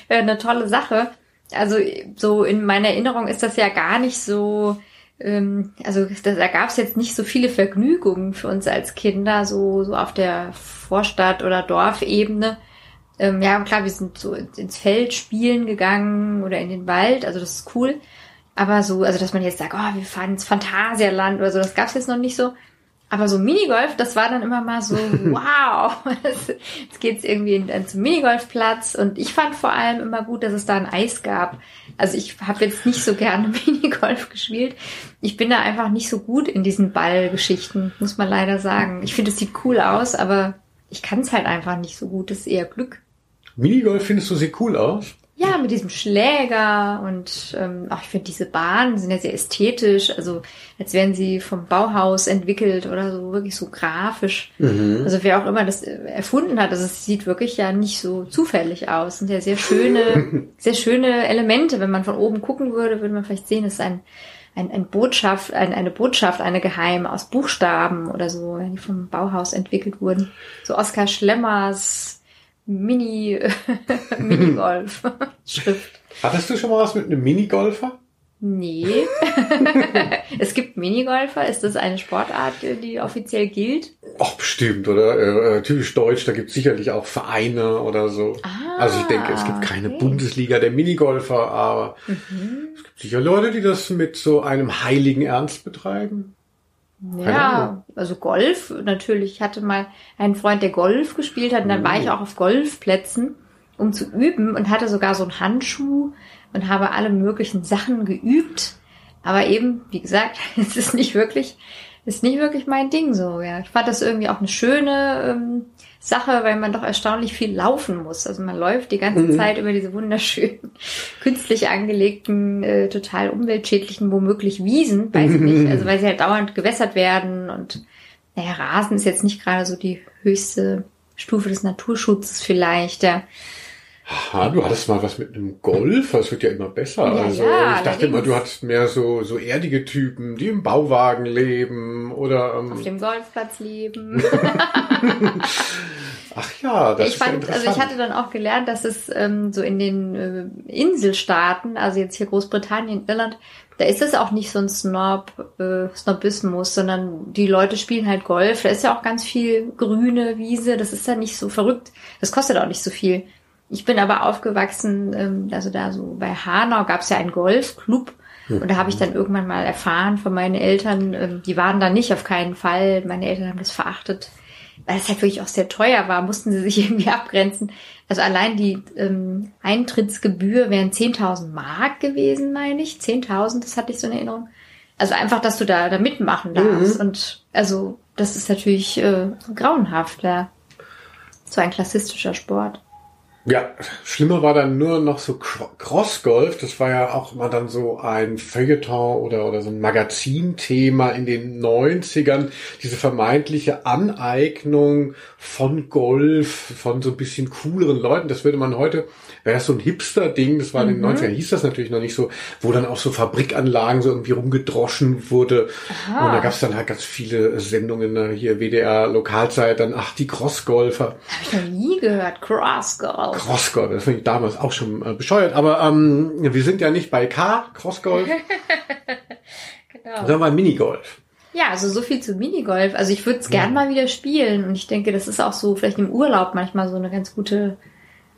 äh, eine tolle Sache. Also so in meiner Erinnerung ist das ja gar nicht so. Ähm, also das, da gab es jetzt nicht so viele Vergnügungen für uns als Kinder, so, so auf der Vorstadt- oder Dorfebene. Ähm, ja, klar, wir sind so ins Feld spielen gegangen oder in den Wald, also das ist cool. Aber so, also dass man jetzt sagt, oh, wir fahren ins Phantasialand oder so, das gab's jetzt noch nicht so. Aber so Minigolf, das war dann immer mal so, <laughs> wow, jetzt geht's irgendwie in zum Minigolfplatz. Und ich fand vor allem immer gut, dass es da ein Eis gab. Also ich habe jetzt nicht so gerne <laughs> Minigolf gespielt. Ich bin da einfach nicht so gut in diesen Ballgeschichten, muss man leider sagen. Ich finde, es sieht cool aus, aber ich kann es halt einfach nicht so gut. Das ist eher Glück. Minigolf findest du sieht cool aus? Ja, mit diesem Schläger und ähm, auch ich finde diese Bahnen sind ja sehr ästhetisch, also als wären sie vom Bauhaus entwickelt oder so wirklich so grafisch. Also wer auch immer das äh, erfunden hat, also es sieht wirklich ja nicht so zufällig aus. Sind ja sehr schöne, <laughs> sehr schöne Elemente. Wenn man von oben gucken würde, würde man vielleicht sehen, es ist ein ein, ein Botschaft, ein, eine Botschaft, eine geheime aus Buchstaben oder so, die vom Bauhaus entwickelt wurden. So Oskar Schlemmers Mini <laughs> Minigolf <laughs> Schrift. Hattest du schon mal was mit einem Minigolfer? Nee. <laughs> es gibt Minigolfer. Ist das eine Sportart, die offiziell gilt? Ach, bestimmt, oder? Äh, äh, typisch deutsch, da gibt es sicherlich auch Vereine oder so. Ah, also ich denke, es gibt keine okay. Bundesliga der Minigolfer, aber es gibt sicher Leute, die das mit so einem heiligen Ernst betreiben. Ja, also Golf natürlich. Ich hatte mal einen Freund, der Golf gespielt hat und dann war Oh. ich auch auf Golfplätzen, um zu üben und hatte sogar so einen Handschuh und habe alle möglichen Sachen geübt. Aber eben, wie gesagt, <laughs> es ist nicht wirklich, ist nicht wirklich mein Ding so. Ja, ich fand das irgendwie auch eine schöne ähm, Sache, weil man doch erstaunlich viel laufen muss. Also man läuft die ganze Mhm. Zeit über diese wunderschönen, <laughs> künstlich angelegten, äh, total umweltschädlichen, womöglich Wiesen, weiß ich nicht. Also weil sie halt dauernd gewässert werden und naja, Rasen ist jetzt nicht gerade so die höchste Stufe des Naturschutzes vielleicht. Ja. Aha, du hattest mal was mit einem Golf, das wird ja immer besser. Ja, also ja, ich dachte immer, du hattest mehr so, so erdige Typen, die im Bauwagen leben oder Auf ähm, dem Golfplatz leben. <laughs> ach ja, das ich ist ja fand, also ich interessant. hatte dann auch gelernt, dass es ähm, so in den äh, Inselstaaten, also jetzt hier Großbritannien, Irland, da ist es auch nicht so ein Snob, äh, Snobismus, sondern die Leute spielen halt Golf. Da ist ja auch ganz viel grüne Wiese. Das ist ja nicht so verrückt. Das kostet auch nicht so viel. Ich bin aber aufgewachsen, ähm, also da so bei Hanau gab es ja einen Golfclub. Und da habe ich dann irgendwann mal erfahren von meinen Eltern, ähm, die waren da nicht auf keinen Fall. Meine Eltern haben das verachtet. weil es halt wirklich auch sehr teuer war, mussten sie sich <laughs> irgendwie abgrenzen. Also allein die ähm, Eintrittsgebühr wären 10.000 Mark gewesen, meine ich. 10.000, das hatte ich so in Erinnerung. Also einfach, dass du da, da mitmachen darfst. Mhm. Und also das ist natürlich äh, grauenhaft, ja. So ein klassistischer Sport. Ja, schlimmer war dann nur noch so Crossgolf. Das war ja auch immer dann so ein Feuilleton oder, oder so ein Magazinthema in den 90ern. Diese vermeintliche Aneignung von Golf, von so ein bisschen cooleren Leuten. Das würde man heute wäre das so ein Hipster-Ding, das war in den 90ern, mhm. hieß das natürlich noch nicht so, wo dann auch so Fabrikanlagen so irgendwie rumgedroschen wurde. Aha. Und da gab es dann halt ganz viele Sendungen, ne, hier WDR Lokalzeit, dann ach, die Crossgolfer. Habe ich noch nie gehört, Crossgolf. Crossgolf, das fand ich damals auch schon äh, bescheuert, aber ähm, wir sind ja nicht bei K, Crossgolf, <laughs> genau. sondern bei Minigolf. Ja, also so viel zu Minigolf. Also ich würde es gern ja. mal wieder spielen und ich denke, das ist auch so vielleicht im Urlaub manchmal so eine ganz gute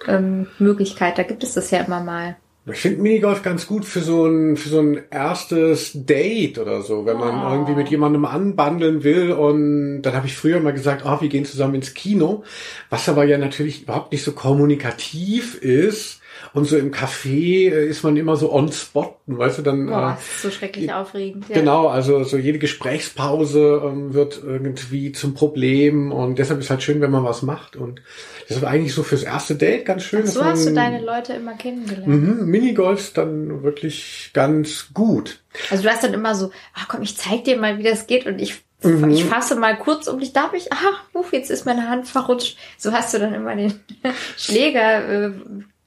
ähm, Möglichkeit. Da gibt es das ja immer mal. Ich finde Minigolf ganz gut für so ein für so ein erstes Date oder so, wenn man oh. irgendwie mit jemandem anbandeln will und dann habe ich früher mal gesagt, oh, wir gehen zusammen ins Kino, was aber ja natürlich überhaupt nicht so kommunikativ ist und so im Café äh, ist man immer so on spot, weißt du, dann. Boah, äh, ist so schrecklich äh, aufregend. Ja. Genau, also so jede Gesprächspause ähm, wird irgendwie zum Problem und deshalb ist halt schön, wenn man was macht und deshalb eigentlich so fürs erste Date ganz schön. Ach, so hast du deine Leute immer kennengelernt. Mhm, Minigolf dann wirklich ganz gut. Also du hast dann immer so, ach komm, ich zeig dir mal, wie das geht und ich Mhm. Ich fasse mal kurz um dich, darf ich? Ach, uff, jetzt ist meine Hand verrutscht. So hast du dann immer den <laughs> Schläger äh,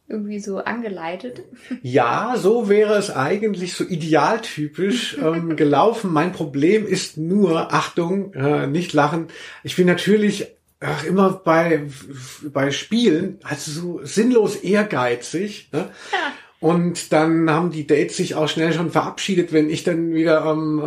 irgendwie so angeleitet? Ja, so wäre es eigentlich so idealtypisch ähm, <laughs> gelaufen. Mein Problem ist nur, Achtung, äh, nicht lachen. Ich bin natürlich ach, immer bei, bei Spielen, also so sinnlos ehrgeizig. Ne? Ja. Und dann haben die Dates sich auch schnell schon verabschiedet, wenn ich dann wieder ähm,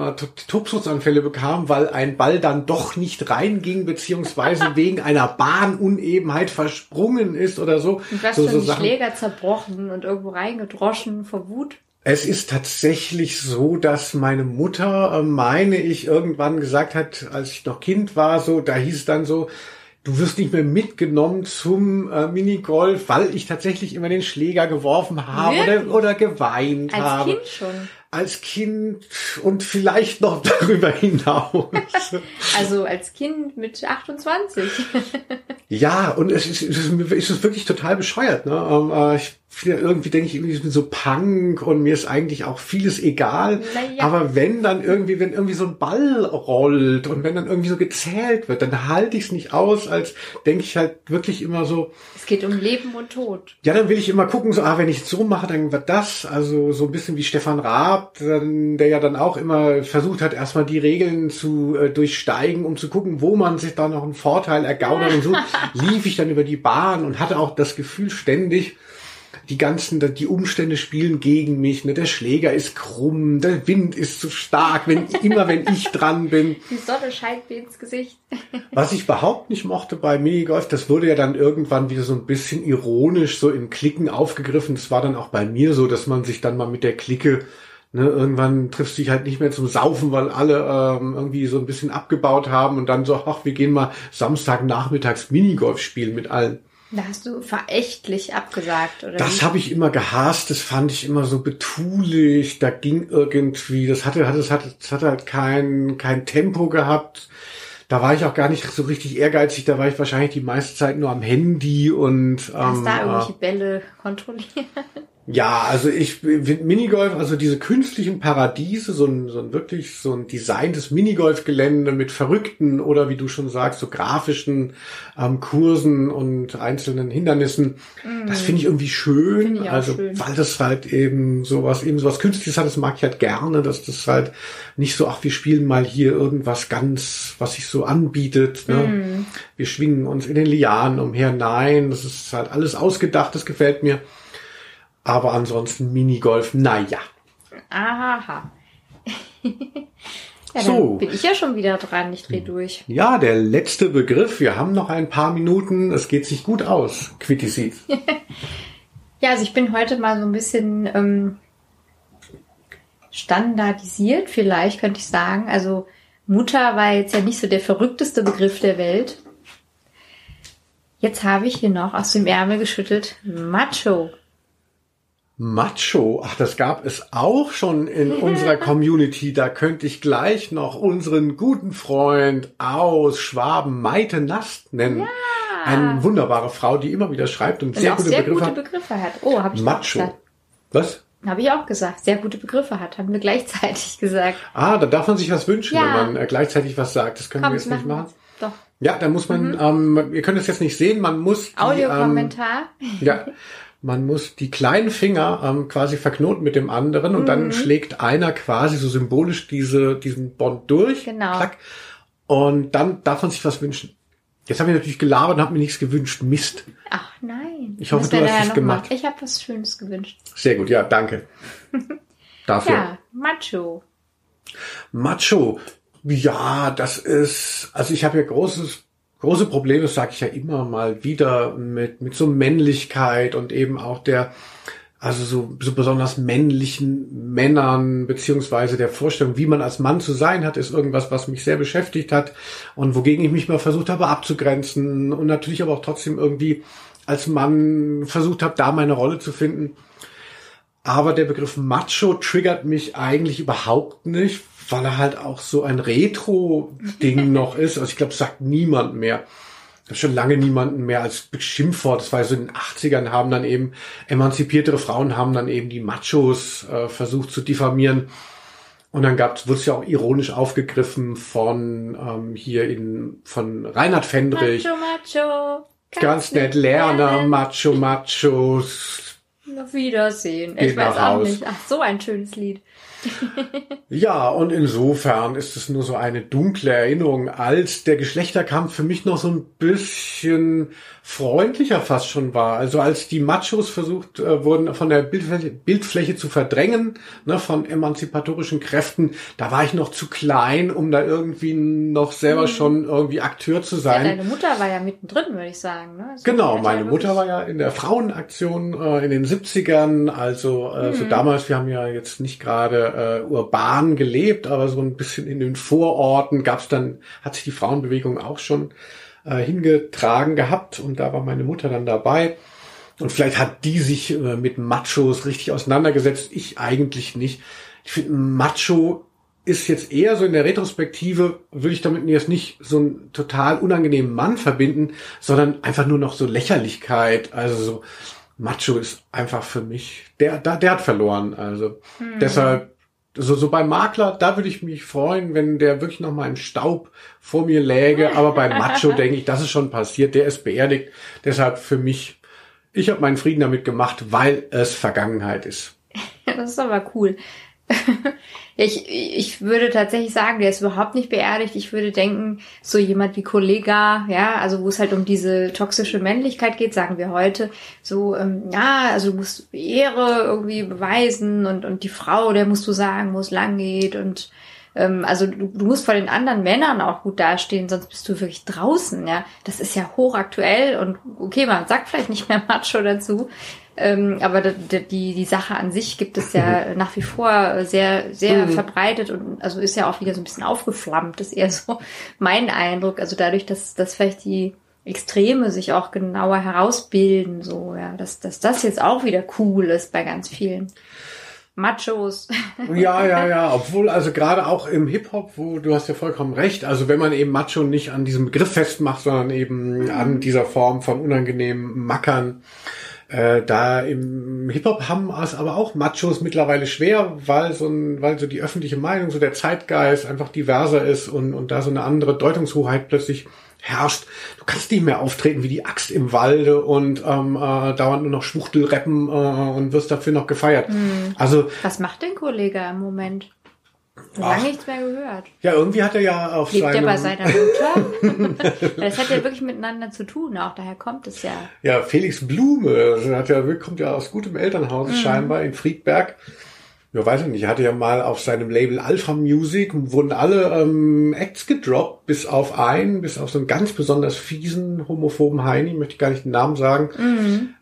Tobsuchtsanfälle bekam, weil ein Ball dann doch nicht reinging, beziehungsweise <laughs> wegen einer Bahnunebenheit versprungen ist oder so. Und was so, so die Schläger zerbrochen und irgendwo reingedroschen vor Wut? Es ist tatsächlich so, dass meine Mutter, äh, meine ich, irgendwann gesagt hat, als ich noch Kind war, so, da hieß es dann so, du wirst nicht mehr mitgenommen zum äh, Minigolf, weil ich tatsächlich immer den Schläger geworfen habe oder, oder geweint Als habe. Kind schon. Als Kind und vielleicht noch <laughs> darüber hinaus. also als Kind mit 28. ja, und es ist, es ist, wirklich total bescheuert. Ne? Ähm, äh, ich irgendwie denke ich, ich bin so Punk und mir ist eigentlich auch vieles egal. Ja. Aber wenn dann irgendwie, wenn irgendwie so ein Ball rollt und wenn dann irgendwie so gezählt wird, dann halte ich es nicht aus, als denke ich halt wirklich immer so. Es geht um Leben und Tod. Ja, dann will ich immer gucken, so, ah, wenn ich es so mache, dann wird das. Also so ein bisschen wie Stefan Raab, der ja dann auch immer versucht hat, erstmal die Regeln zu äh, durchsteigen, um zu gucken, wo man sich da noch einen Vorteil ergaunert. und so <laughs> lief ich dann über die Bahn und hatte auch das Gefühl ständig, die ganzen, die Umstände spielen gegen mich, ne? der Schläger ist krumm, der Wind ist zu stark, wenn, immer wenn ich <laughs> dran bin. Die Sonne scheint mir ins Gesicht. <laughs> Was ich überhaupt nicht mochte bei Minigolf, das wurde ja dann irgendwann wieder so ein bisschen ironisch so in Klicken aufgegriffen. Das war dann auch bei mir so, dass man sich dann mal mit der Clique Ne, irgendwann triffst du dich halt nicht mehr zum Saufen, weil alle ähm, irgendwie so ein bisschen abgebaut haben und dann so, ach, wir gehen mal Samstagnachmittags Minigolf spielen mit allen. Da hast du verächtlich abgesagt, oder? Das habe ich immer gehasst, das fand ich immer so betulich, da ging irgendwie, das hatte, das hatte, das hatte halt kein, kein Tempo gehabt. Da war ich auch gar nicht so richtig ehrgeizig, da war ich wahrscheinlich die meiste Zeit nur am Handy und ähm, Hast da irgendwelche äh, Bälle kontrolliert? Ja, also ich Minigolf, also diese künstlichen Paradiese, so ein, so ein wirklich so ein designtes Minigolfgelände mit verrückten oder wie du schon sagst, so grafischen ähm, Kursen und einzelnen Hindernissen. Mm. Das finde ich irgendwie schön. Ich also schön. weil das halt eben sowas eben sowas Künstliches hat, das mag ich halt gerne, dass das halt nicht so, ach, wir spielen mal hier irgendwas ganz, was sich so anbietet. Ne? Mm. Wir schwingen uns in den Lianen umher. Nein, das ist halt alles ausgedacht, das gefällt mir. Aber ansonsten Minigolf, naja. Aha. <laughs> ja, so. bin ich ja schon wieder dran. Ich dreh durch. Ja, der letzte Begriff. Wir haben noch ein paar Minuten. Es geht sich gut aus. Quittisit. <laughs> ja, also ich bin heute mal so ein bisschen ähm, standardisiert, vielleicht könnte ich sagen. Also Mutter war jetzt ja nicht so der verrückteste Begriff der Welt. Jetzt habe ich hier noch aus dem Ärmel geschüttelt Macho. Macho, ach, das gab es auch schon in <laughs> unserer Community. Da könnte ich gleich noch unseren guten Freund aus Schwaben, Maite Nast, nennen. Ja. Eine wunderbare Frau, die immer wieder schreibt und, und sehr, gute, sehr Begriffe gute Begriffe hat. Oh, habe ich Macho. gesagt. Was? Habe ich auch gesagt. Sehr gute Begriffe hat. Haben wir gleichzeitig <laughs> gesagt. Ah, da darf man sich was wünschen, Ja. wenn man äh, gleichzeitig was sagt. Das können Komm, wir jetzt nicht machen wir. machen. Doch. Ja, da muss man, ähm, ihr könnt es jetzt nicht sehen, man muss ähm, Audiokommentar. ja, <laughs> man muss die kleinen Finger ähm, quasi verknoten mit dem anderen und Mhm. dann schlägt einer quasi so symbolisch diese, diesen Bond durch. Genau. Klack, und dann darf man sich was wünschen. Jetzt habe ich natürlich gelabert und habe mir nichts gewünscht. Mist. Ach nein. Ich hoffe, du hast es gemacht. machen. Ich habe was Schönes gewünscht. Sehr gut, ja, danke. <laughs> Dafür. Ja, Macho. Macho, ja, das ist, also ich habe ja großes, große Probleme, das sage ich ja immer mal wieder, mit, mit so Männlichkeit und eben auch der, also so, so besonders männlichen Männern, beziehungsweise der Vorstellung, wie man als Mann zu sein hat, ist irgendwas, was mich sehr beschäftigt hat und wogegen ich mich mal versucht habe abzugrenzen und natürlich aber auch trotzdem irgendwie als Mann versucht habe, da meine Rolle zu finden. Aber der Begriff Macho triggert mich eigentlich überhaupt nicht, weil er halt auch so ein Retro-Ding <laughs> noch ist. Also ich glaube, sagt niemand mehr. Ich habe schon lange niemanden mehr als Schimpfwort. Das war so in den 80ern haben dann eben emanzipiertere Frauen haben dann eben die Machos äh, versucht zu diffamieren. Und dann gab's, wurde es ja auch ironisch aufgegriffen von ähm, hier in von Reinhard Fendrich. Macho, Macho. Ganz nett, Lerner, Macho, Machos, Auf Wiedersehen. Geht ich weiß auch Haus. nicht. Ach, so ein schönes Lied. Ja, und insofern ist es nur so eine dunkle Erinnerung, als der Geschlechterkampf für mich noch so ein bisschen freundlicher fast schon war. Also als die Machos versucht äh, wurden, von der Bildfläche, Bildfläche zu verdrängen, ne, von emanzipatorischen Kräften, da war ich noch zu klein, um da irgendwie noch selber schon irgendwie Akteur zu Ja, sein. deine Mutter war ja mittendrin, würde ich sagen. Ne? So Genau, hat meine ja Mutter war ja in der Frauenaktion äh, in den 70ern, also äh, so damals, wir haben ja jetzt nicht gerade äh, urban gelebt, aber so ein bisschen in den Vororten gab's dann, hat sich die Frauenbewegung auch schon äh, hingetragen gehabt und da war meine Mutter dann dabei. Und vielleicht hat die sich äh, mit Machos richtig auseinandergesetzt, ich eigentlich nicht. Ich finde, Macho ist jetzt eher so in der Retrospektive, würde ich damit jetzt nicht so einen total unangenehmen Mann verbinden, sondern einfach nur noch so Lächerlichkeit. Also so Macho ist einfach für mich, der, der, der hat verloren. Also deshalb, so, so beim Makler, da würde ich mich freuen, wenn der wirklich noch mal im Staub vor mir läge. Aber bei Macho <laughs> denke ich, das ist schon passiert, der ist beerdigt. Deshalb für mich, ich habe meinen Frieden damit gemacht, weil es Vergangenheit ist. <laughs> Das ist aber cool. <laughs> ich, ich würde tatsächlich sagen, der ist überhaupt nicht beerdigt. Ich würde denken, so jemand wie Kollega, ja, also wo es halt um diese toxische Männlichkeit geht, sagen wir heute, so, ähm, ja, also du musst Ehre irgendwie beweisen und, und die Frau, der musst du sagen, wo es lang geht und ähm, also du, du musst vor den anderen Männern auch gut dastehen, sonst bist du wirklich draußen, ja. Das ist ja hochaktuell und okay, man sagt vielleicht nicht mehr Macho dazu, ähm, aber d- d- die, die Sache an sich gibt es ja nach wie vor sehr, sehr Mhm. verbreitet und also ist ja auch wieder so ein bisschen aufgeflammt, ist eher <laughs> so mein Eindruck. Also dadurch, dass, dass vielleicht die Extreme sich auch genauer herausbilden, so, ja, dass, dass das jetzt auch wieder cool ist bei ganz vielen Machos. <laughs> Ja, ja, ja, obwohl also gerade auch im Hip-Hop, wo du hast ja vollkommen recht, also wenn man eben Macho nicht an diesem Begriff festmacht, sondern eben an dieser Form von unangenehmen Mackern, äh, da im Hip-Hop haben es aber auch Machos mittlerweile schwer, weil so ein, weil so die öffentliche Meinung, so der Zeitgeist einfach diverser ist und, und da so eine andere Deutungshoheit plötzlich herrscht. Du kannst nicht mehr auftreten wie die Axt im Walde und ähm, äh, dauernd nur noch Schwuchtel rappen äh, und wirst dafür noch gefeiert. Also Was macht denn Kollege im Moment? Lange nichts mehr gehört. Ja, irgendwie hat er ja auf Lebt er seinem, bei seiner Mutter? <laughs> das hat ja wirklich miteinander zu tun, auch daher kommt es ja. ja, Felix Blume, also hat ja, kommt ja aus gutem Elternhaus scheinbar in Friedberg. Ja, weiß ich nicht, hatte ja mal auf seinem Label Alpha Music, wurden alle ähm, Acts gedroppt, bis auf einen, bis auf so einen ganz besonders fiesen, homophoben Heini, möchte ich gar nicht den Namen sagen.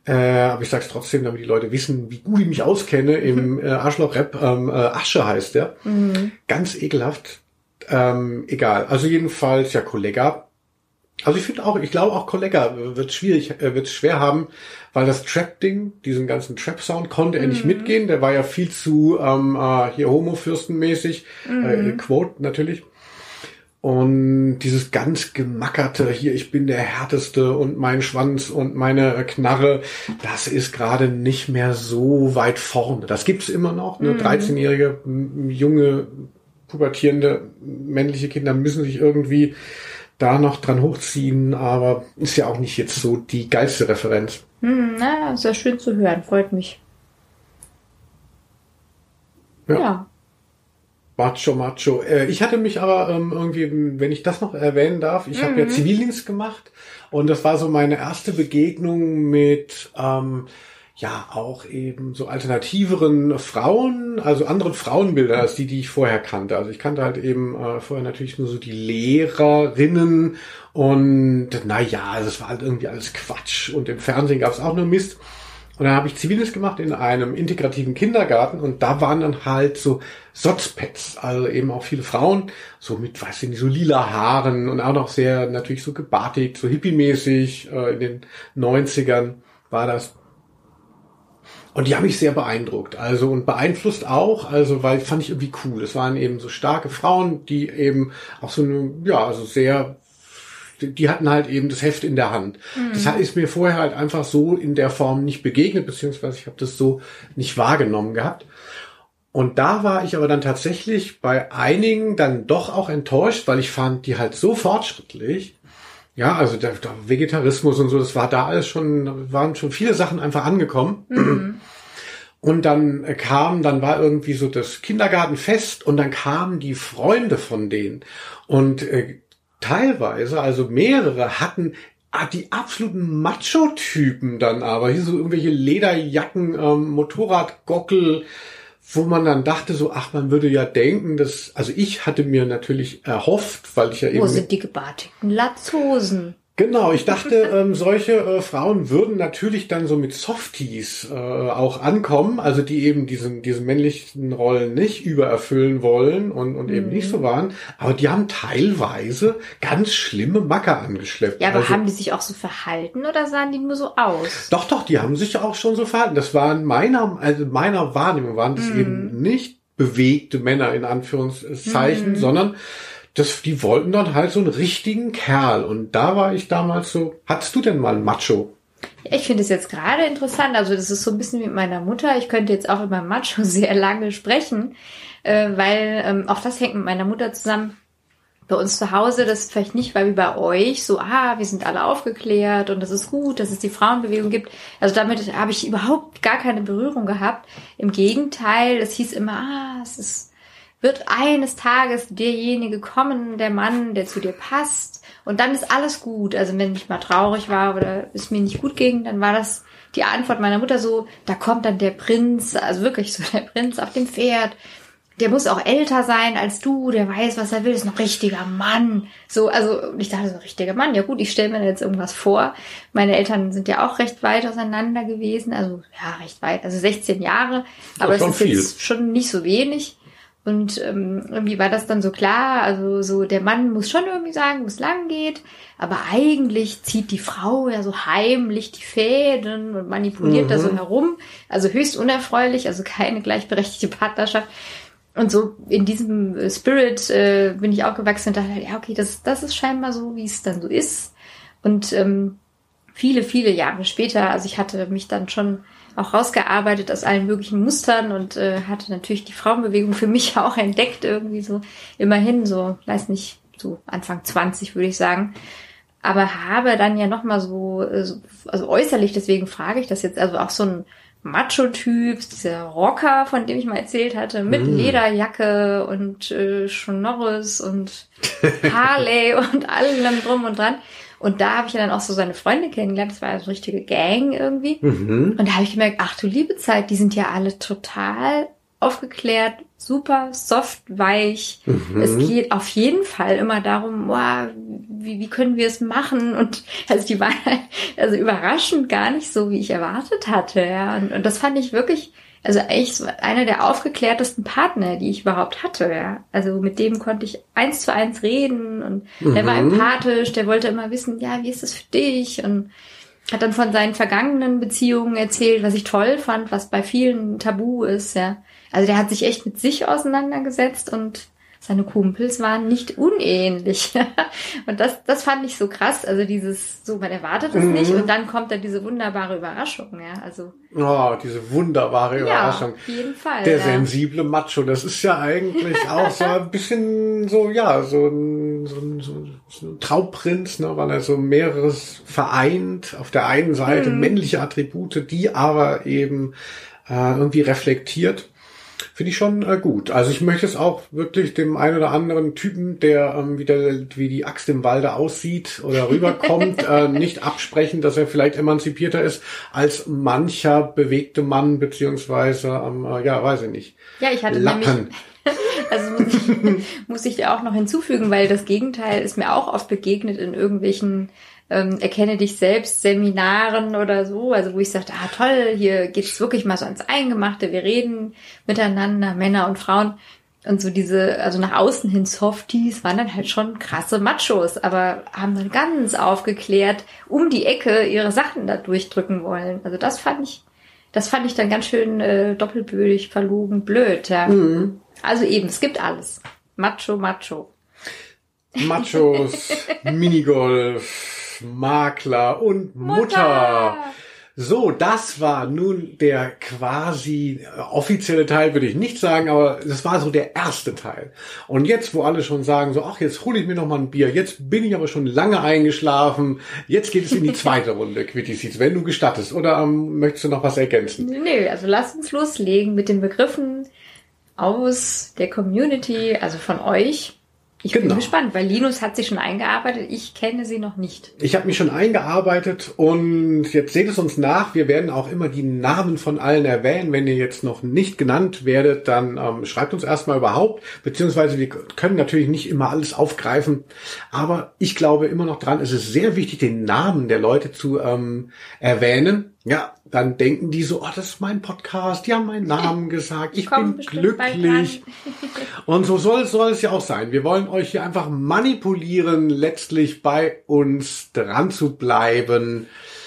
Äh, aber ich sag's trotzdem, damit die Leute wissen, wie gut ich mich auskenne im <laughs> äh, Arschloch-Rap. Ähm, äh, Asche heißt der. Ganz ekelhaft. Ähm, egal. Also jedenfalls, ja, Kollega Also ich finde auch, ich glaube auch Kollega wird schwierig, äh, wird schwer haben, weil das Trap-Ding, diesen ganzen Trap-Sound, konnte er nicht Mhm. mitgehen. Der war ja viel zu ähm, äh, hier Homo-Fürstenmäßig, äh, Quote natürlich. Und dieses ganz gemackerte, hier, ich bin der Härteste und mein Schwanz und meine äh, Knarre, das ist gerade nicht mehr so weit vorne. Das gibt's immer noch. Ne? 13-jährige, m- junge, pubertierende männliche Kinder müssen sich irgendwie da noch dran hochziehen, aber ist ja auch nicht jetzt so die geilste Referenz. Hm, na, ist ja schön zu hören, freut mich. Ja. ja. Macho, macho. Äh, ich hatte mich aber ähm, irgendwie, wenn ich das noch erwähnen darf, ich habe ja Zivildienst gemacht und das war so meine erste Begegnung mit ähm, ja auch eben so alternativeren Frauen, also anderen Frauenbilder als die, die ich vorher kannte. Also ich kannte halt eben äh, vorher natürlich nur so die Lehrerinnen und na ja, also es war halt irgendwie alles Quatsch und im Fernsehen gab es auch nur Mist. Und dann habe ich Zivildienst gemacht in einem integrativen Kindergarten und da waren dann halt so Sotzpets, also eben auch viele Frauen, so mit, weiß ich nicht, so lila Haaren und auch noch sehr natürlich so gebartigt, so hippie-mäßig, äh, in den 90ern war das. Und die haben mich sehr beeindruckt, also und beeinflusst auch, also weil fand ich irgendwie cool. Es waren eben so starke Frauen, die eben auch so eine, ja, also sehr die hatten halt eben das Heft in der Hand. Das ist mir vorher halt einfach so in der Form nicht begegnet, beziehungsweise ich habe das so nicht wahrgenommen gehabt. Und da war ich aber dann tatsächlich bei einigen dann doch auch enttäuscht, weil ich fand die halt so fortschrittlich. Ja, also der, der Vegetarismus und so, das war da alles schon, waren schon viele Sachen einfach angekommen. Und dann kam, dann war irgendwie so das Kindergartenfest und dann kamen die Freunde von denen. Und äh, teilweise, also mehrere, hatten ah, die absoluten Macho-Typen dann aber, hier so irgendwelche Lederjacken, ähm, Motorradgockel, wo man dann dachte so, ach, man würde ja denken, dass, also ich hatte mir natürlich erhofft, weil ich ja Wo eben sind die gebartigten Latzhosen? Genau, ich dachte, <laughs> ähm, solche äh, Frauen würden natürlich dann so mit Softies äh, auch ankommen, also die eben diesen, diesen männlichen Rollen nicht übererfüllen wollen und, und eben nicht so waren. Aber die haben teilweise ganz schlimme Macker angeschleppt. Ja, aber also, haben die sich auch so verhalten oder sahen die nur so aus? doch, doch, die haben sich auch schon so verhalten. Das waren meiner, also meiner Wahrnehmung waren das eben nicht bewegte Männer in Anführungszeichen, sondern das, die wollten dann halt so einen richtigen Kerl. Und da war ich damals so, hattest du denn mal einen Macho? Ich finde es jetzt gerade interessant. Also das ist so ein bisschen wie mit meiner Mutter. Ich könnte jetzt auch über Macho <laughs> sehr lange sprechen, äh, weil ähm, auch das hängt mit meiner Mutter zusammen. Bei uns zu Hause, das ist vielleicht nicht, weil wie bei euch, so, ah, wir sind alle aufgeklärt und das ist gut, dass es die Frauenbewegung gibt. Also damit habe ich überhaupt gar keine Berührung gehabt. Im Gegenteil, es hieß immer, ah, es ist, wird eines Tages derjenige kommen, der Mann, der zu dir passt. Und dann ist alles gut. Also wenn ich mal traurig war oder es mir nicht gut ging, dann war das die Antwort meiner Mutter so, da kommt dann der Prinz, also wirklich so der Prinz auf dem Pferd. Der muss auch älter sein als du, der weiß, was er will, ist noch richtiger Mann. So, also ich dachte so, richtiger Mann, ja gut, ich stelle mir jetzt irgendwas vor. Meine Eltern sind ja auch recht weit auseinander gewesen, also ja, recht weit, also 16 Jahre, aber Ja, das ist viel. jetzt schon nicht so wenig. Und ähm, irgendwie war das dann so klar, also so der Mann muss schon irgendwie sagen, wo es lang geht, aber eigentlich zieht die Frau ja so heimlich die Fäden und manipuliert da so herum, also höchst unerfreulich, also keine gleichberechtigte Partnerschaft. Und so in diesem äh, Spirit äh, bin ich auch gewachsen und dachte, halt, ja, okay, das, das ist scheinbar so, wie es dann so ist. Und ähm, viele, viele Jahre später, also ich hatte mich dann schon auch rausgearbeitet aus allen möglichen Mustern und äh, hatte natürlich die Frauenbewegung für mich <laughs> auch entdeckt, irgendwie so immerhin so, weiß nicht, so Anfang 20 würde ich sagen. Aber habe dann ja nochmal so, äh, so, also äußerlich, deswegen frage ich das jetzt, also auch so ein Macho-Typ, dieser Rocker, von dem ich mal erzählt hatte, mit Lederjacke und äh, Schnorres und Harley <laughs> und allem drum und dran. Und da habe ich ja dann auch so seine Freunde kennengelernt. Das war ja so eine richtige Gang irgendwie. Und da habe ich gemerkt, ach du liebe Zeit, die sind ja alle total aufgeklärt, super soft, weich. Es geht auf jeden Fall immer darum, wow, wie, wie können wir es machen? Und <laughs> also die waren halt, also überraschend gar nicht so, wie ich erwartet hatte. Ja. Und, und das fand ich wirklich also eigentlich so einer der aufgeklärtesten Partner, die ich überhaupt hatte, ja. Also mit dem konnte ich eins zu eins reden und der war Mhm. empathisch, der wollte immer wissen, ja, wie ist das für dich? Und hat dann von seinen vergangenen Beziehungen erzählt, was ich toll fand, was bei vielen tabu ist, ja. Also der hat sich echt mit sich auseinandergesetzt und seine Kumpels waren nicht unähnlich. <laughs> und das, das fand ich so krass. Also dieses, so, man erwartet es Mhm. nicht und dann kommt da diese wunderbare Überraschung, ja. Also, Oh, diese wunderbare Überraschung. ja, auf jeden Fall. Der ja. sensible Macho, das ist ja eigentlich auch so ein bisschen so, ja, so ein, so ein, so ein, Trauprinz, ne, weil er so mehreres vereint. Auf der einen Seite Mhm. männliche Attribute, die aber eben äh, irgendwie reflektiert. Finde ich schon äh, gut. Also ich möchte es auch wirklich dem einen oder anderen Typen, der ähm, wieder wie die Axt im Walde aussieht oder rüberkommt, <laughs> äh, nicht absprechen, dass er vielleicht emanzipierter ist als mancher bewegte Mann beziehungsweise, ähm, äh, ja, weiß ich nicht. Ja, ich hatte nämlich, Lappen. <laughs> also muss ich, <laughs> muss ich dir auch noch hinzufügen, weil das Gegenteil ist mir auch oft begegnet in irgendwelchen ähm, Erkenne dich selbst Seminaren oder so, also wo ich sagte, ah toll, hier geht's wirklich mal so ans Eingemachte, wir reden miteinander, Männer und Frauen. Und so diese, also nach außen hin Softies waren dann halt schon krasse Machos, aber haben dann ganz aufgeklärt um die Ecke ihre Sachen da durchdrücken wollen. Also das fand ich, das fand ich dann ganz schön äh, doppelbödig, verlogen, blöd, ja. Mhm. Also eben, es gibt alles. Macho, Macho. Machos, <laughs> Minigolf, Makler und Mutter. So, das war nun der quasi offizielle Teil, würde ich nicht sagen, aber das war so der erste Teil. Und jetzt, wo alle schon sagen, so, ach, jetzt hole ich mir noch mal ein Bier, jetzt bin ich aber schon lange eingeschlafen, jetzt geht es in die <laughs> zweite Runde, Quittisis, wenn du gestattest. Oder ähm, möchtest du noch was ergänzen? Nö, also lasst uns loslegen mit den Begriffen aus der Community, also von euch. Ich Genau. bin gespannt, weil Linus hat sich schon eingearbeitet. Ich kenne sie noch nicht. Ich habe mich schon eingearbeitet und jetzt seht es uns nach. Wir werden auch immer die Namen von allen erwähnen. Wenn ihr jetzt noch nicht genannt werdet, dann ähm, schreibt uns erstmal überhaupt, beziehungsweise wir können natürlich nicht immer alles aufgreifen. Aber ich glaube immer noch dran, es ist sehr wichtig, den Namen der Leute zu ähm, erwähnen. Ja, dann denken die so, oh, das ist mein Podcast, die haben meinen Namen <laughs> gesagt, ich Kommen bin glücklich. <laughs> Und so soll, soll es ja auch sein. Wir wollen euch hier einfach manipulieren, letztlich bei uns dran zu bleiben.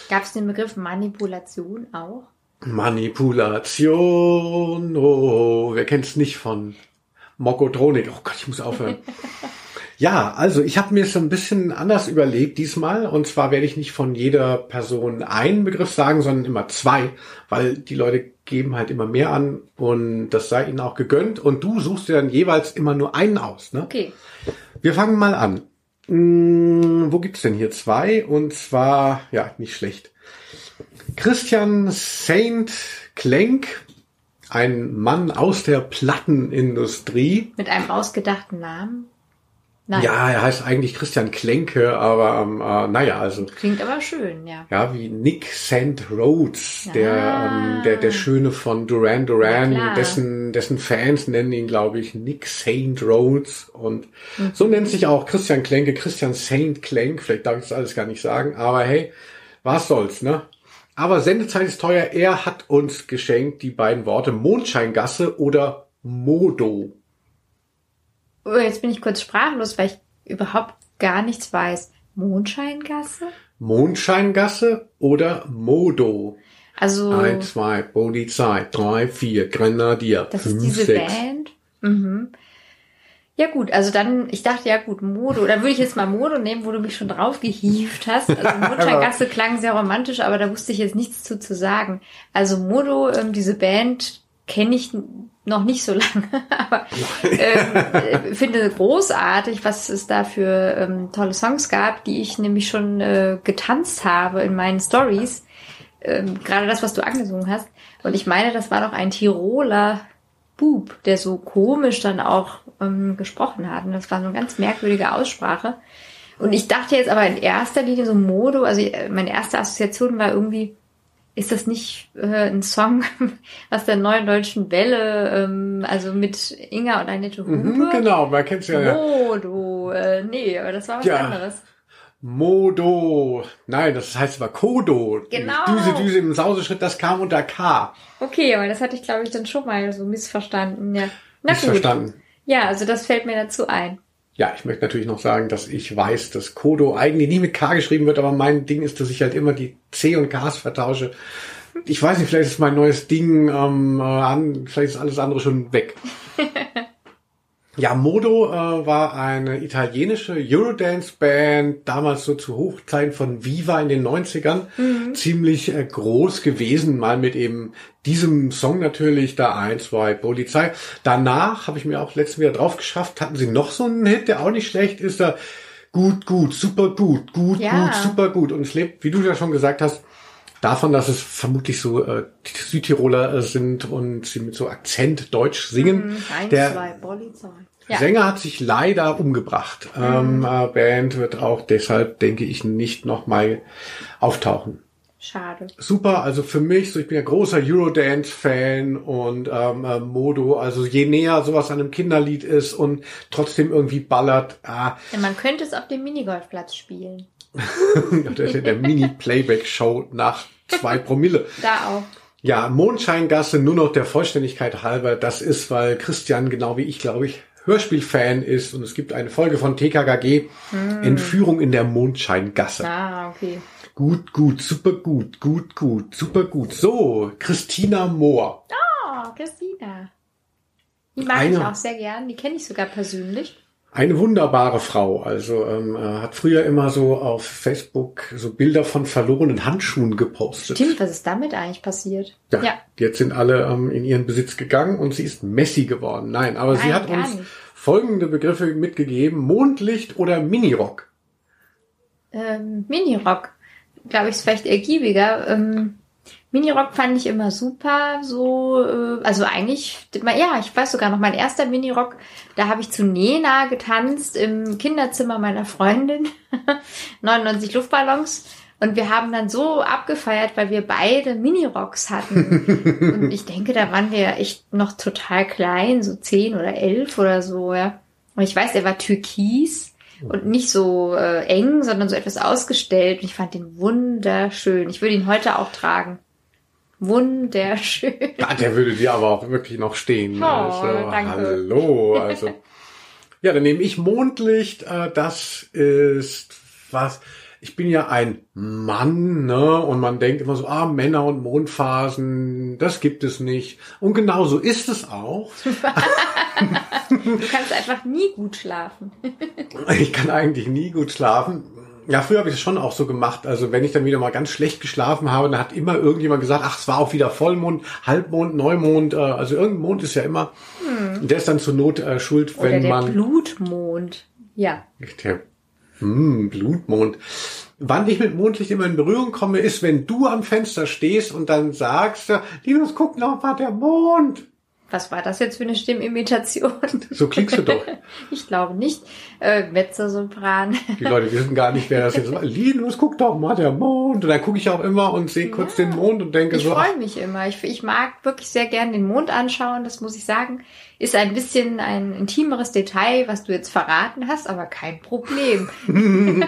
Gab es den Begriff Manipulation auch? Manipulation, oh, wer kennt's nicht von Mokotronik? Oh Gott, ich muss aufhören. <laughs> Ja, also ich habe mir es so ein bisschen anders überlegt diesmal. Und zwar werde ich nicht von jeder Person einen Begriff sagen, sondern immer zwei, weil die Leute geben halt immer mehr an und das sei ihnen auch gegönnt. Und du suchst dir dann jeweils immer nur einen aus. Ne? Okay. Wir fangen mal an. Hm, wo gibt's denn hier zwei? Und zwar, ja, nicht schlecht. Christian Saint Klenk, ein Mann aus der Plattenindustrie. Mit einem ausgedachten Namen? Nein. Ja, er heißt eigentlich Christian Klenke, aber ähm, äh, naja, also Klingt aber schön, ja. ja, wie Nick St. Rhodes, der, Ah. ähm, der, der Schöne von Duran Duran, klar. dessen, dessen Fans nennen ihn, glaube ich, Nick St. Rhodes. Und Mhm. so nennt sich auch Christian Klenke, Christian Saint Klenk. Vielleicht darf ich das alles gar nicht sagen, aber hey, was soll's, ne? Aber Sendezeit ist teuer. Er hat uns geschenkt die beiden Worte Mondscheingasse oder Modo. Jetzt bin ich kurz sprachlos, weil ich überhaupt gar nichts weiß. Mondscheingasse? Mondscheingasse oder Modo. Also, Eins, zwei, Polizei, drei, vier, Grenadier, das fünf, ist diese sechs. Band? Mhm. Ja gut, also dann, ich dachte ja gut, Modo, dann würde ich jetzt mal Modo nehmen, wo du mich schon drauf gehievt hast. Also <laughs> Mondscheingasse klang sehr romantisch, aber da wusste ich jetzt nichts zu, zu sagen. Also Modo, ähm, diese Band kenne ich noch nicht so <laughs> lange, aber ähm, äh, finde großartig, was es da für ähm, tolle Songs gab, die ich nämlich schon äh, getanzt habe in meinen Stories. Ähm, Gerade das, was du angesungen hast. Und ich meine, das war doch ein Tiroler Bub, der so komisch dann auch ähm, gesprochen hat. Und das war so eine ganz merkwürdige Aussprache. Und ich dachte jetzt aber in erster Linie so Modo, also äh, meine erste Assoziation war irgendwie, ist das nicht äh, ein Song <laughs> aus der neuen deutschen Welle, ähm, also mit Inga und Annette Hupe? Mhm, genau, man kennt's ja. ja. Modo, äh, nee, aber das war was Ja. anderes. Modo. Nein, das heißt aber Kodo. Genau. Düse, Düse im Sauseschritt, das kam unter K. Okay, aber das hatte ich, glaube ich, dann schon mal so missverstanden. Ja. Na gut. Missverstanden. Ja, also das fällt mir dazu ein. Ja, ich möchte natürlich noch sagen, dass ich weiß, dass Kodo eigentlich nie mit K geschrieben wird, aber mein Ding ist, dass ich halt immer die C und Ks vertausche. Ich weiß nicht, vielleicht ist mein neues Ding ähm, äh, an, vielleicht ist alles andere schon weg. <laughs> Ja, Modo äh, war eine italienische Eurodance-Band, damals so zu Hochzeiten von Viva in den 90ern, ziemlich äh, groß gewesen, mal mit eben diesem Song natürlich, da ein, zwei, Polizei. Danach habe ich mir auch letztens wieder drauf geschafft, hatten sie noch so einen Hit, der auch nicht schlecht ist, da gut, gut, super gut, gut, Ja. gut, super gut. Und es lebt, wie du ja schon gesagt hast, davon, dass es vermutlich so äh, Südtiroler äh, sind und sie mit so Akzent Deutsch singen. Eins, Der zwei, Polizei. Ja. Sänger hat sich leider umgebracht. Ähm, äh, Band wird auch deshalb, denke ich, nicht nochmal auftauchen. Schade. Super, also für mich, so ich bin ja großer Eurodance-Fan und ähm, äh, Modo, also je näher sowas an einem Kinderlied ist und trotzdem irgendwie ballert, ah, Ja, man könnte es auf dem Minigolfplatz spielen. <laughs> das ist ja der Mini-Playback-Show nach zwei Promille. <laughs> Da auch. Ja, Mondscheingasse, nur noch der Vollständigkeit halber, das ist, weil Christian, genau wie ich, glaube ich, Hörspielfan ist und es gibt eine Folge von TKKG, Entführung in der Mondscheingasse. Ah, okay. Gut, gut, super gut, gut, gut, super gut. So, Christina Mohr. Oh, Christina. Die mag Eine- ich auch sehr gern. Die kenne ich sogar persönlich. Eine wunderbare Frau. Also ähm, äh, hat früher immer so auf Facebook so Bilder von verlorenen Handschuhen gepostet. Stimmt, was ist damit eigentlich passiert? Ja, Ja. Jetzt sind alle ähm, in ihren Besitz gegangen und sie ist Messi geworden. Nein, aber sie Nein, hat gar uns nicht. folgende Begriffe mitgegeben. Mondlicht oder Minirock. Ähm, Minirock. Glaube ich, ist vielleicht ergiebiger. Ähm, Minirock fand ich immer super, so, äh, also eigentlich, ja, ich weiß sogar noch, mein erster Minirock, da habe ich zu Nena getanzt im Kinderzimmer meiner Freundin, <laughs> 99 Luftballons, und wir haben dann so abgefeiert, weil wir beide Minirocks hatten. <laughs> und ich denke, da waren wir echt noch total klein, so 10 oder 11 oder so, ja. Und ich weiß, er war türkis und nicht so äh, eng, sondern so etwas ausgestellt. Und ich fand den wunderschön. Ich würde ihn heute auch tragen. Wunderschön. Ja, der würde dir aber auch wirklich noch stehen. Oh, also, danke. Hallo. Also. <laughs> ja, dann nehme ich Mondlicht. Äh, das ist was. Ich bin ja ein Mann, ne? Und man denkt immer so, ah, Männer und Mondphasen, das gibt es nicht. Und genau so ist es auch. <laughs> Du kannst einfach nie gut schlafen. Ich kann eigentlich nie gut schlafen. Ja, früher habe ich das schon auch so gemacht. Also wenn ich dann wieder mal ganz schlecht geschlafen habe, dann hat immer irgendjemand gesagt, ach, es war auch wieder Vollmond, Halbmond, Neumond. Äh, also irgendein Mond ist ja immer. Der ist dann zur Not äh, schuld, Oder wenn der man Blutmond. Ja. der hm, Blutmond. Wann ich mit Mondlicht immer in Berührung komme, ist, wenn du am Fenster stehst und dann sagst, äh, Linus, guck noch mal, der Mond. Was war das jetzt für eine Stimmimitation? So klingst du doch. <laughs> Ich glaube nicht. Äh, Mezzosopran. Die Leute <laughs> wissen gar nicht, wer das jetzt war. Linus, guck doch mal, der Mond. Und dann gucke ich auch immer und sehe kurz den Mond und denke Ich so, ach, freue mich immer. Ich, ich mag wirklich sehr gern den Mond anschauen, das muss ich sagen. Ist ein bisschen ein intimeres Detail, was du jetzt verraten hast, aber kein Problem. <laughs>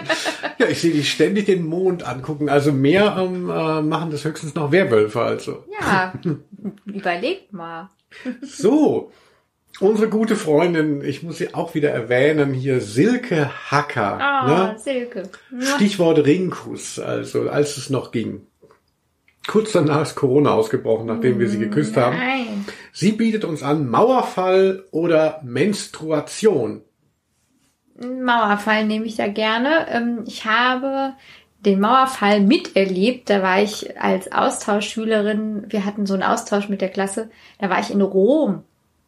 ja, ich sehe dich ständig den Mond angucken. Also mehr ähm, äh, machen das höchstens noch Werwölfe. Also. Ja, überlegt mal. So, unsere gute Freundin, ich muss sie auch wieder erwähnen, hier Silke Hacker. Oh, ne? Silke. Stichwort Ringkuss, also als es noch ging. Kurz danach ist Corona ausgebrochen, nachdem wir sie geküsst haben. Nein. Sie bietet uns an Mauerfall oder Menstruation. Mauerfall nehme ich da gerne. Ähm, Ich habe den Mauerfall miterlebt. Da war ich als Austauschschülerin, wir hatten so einen Austausch mit der Klasse, da war ich in Rom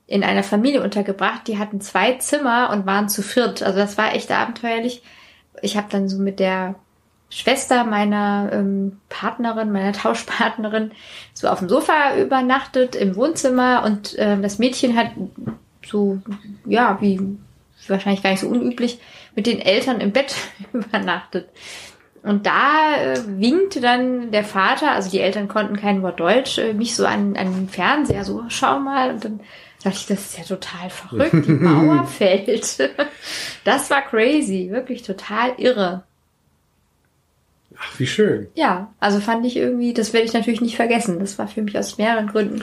in einer Familie untergebracht. Die hatten zwei Zimmer und waren zu viert. Also das war echt abenteuerlich. Ich habe dann so mit der Schwester meiner ähm, Partnerin, meiner <laughs> Tauschpartnerin, so auf dem Sofa übernachtet im Wohnzimmer und ähm, das Mädchen hat so, ja, wie wahrscheinlich gar nicht so unüblich, mit den Eltern im Bett <laughs> übernachtet. Und da äh, winkte dann der Vater, also die Eltern konnten kein Wort Deutsch, äh, mich so an, an den Fernseher, so schau mal. Und dann dachte ich, das ist ja total verrückt, die <laughs> Mauer fällt. <laughs> Das war crazy, wirklich total irre. Ach, wie schön. Ja, also fand ich irgendwie, das werde ich natürlich nicht vergessen. Das war für mich aus mehreren Gründen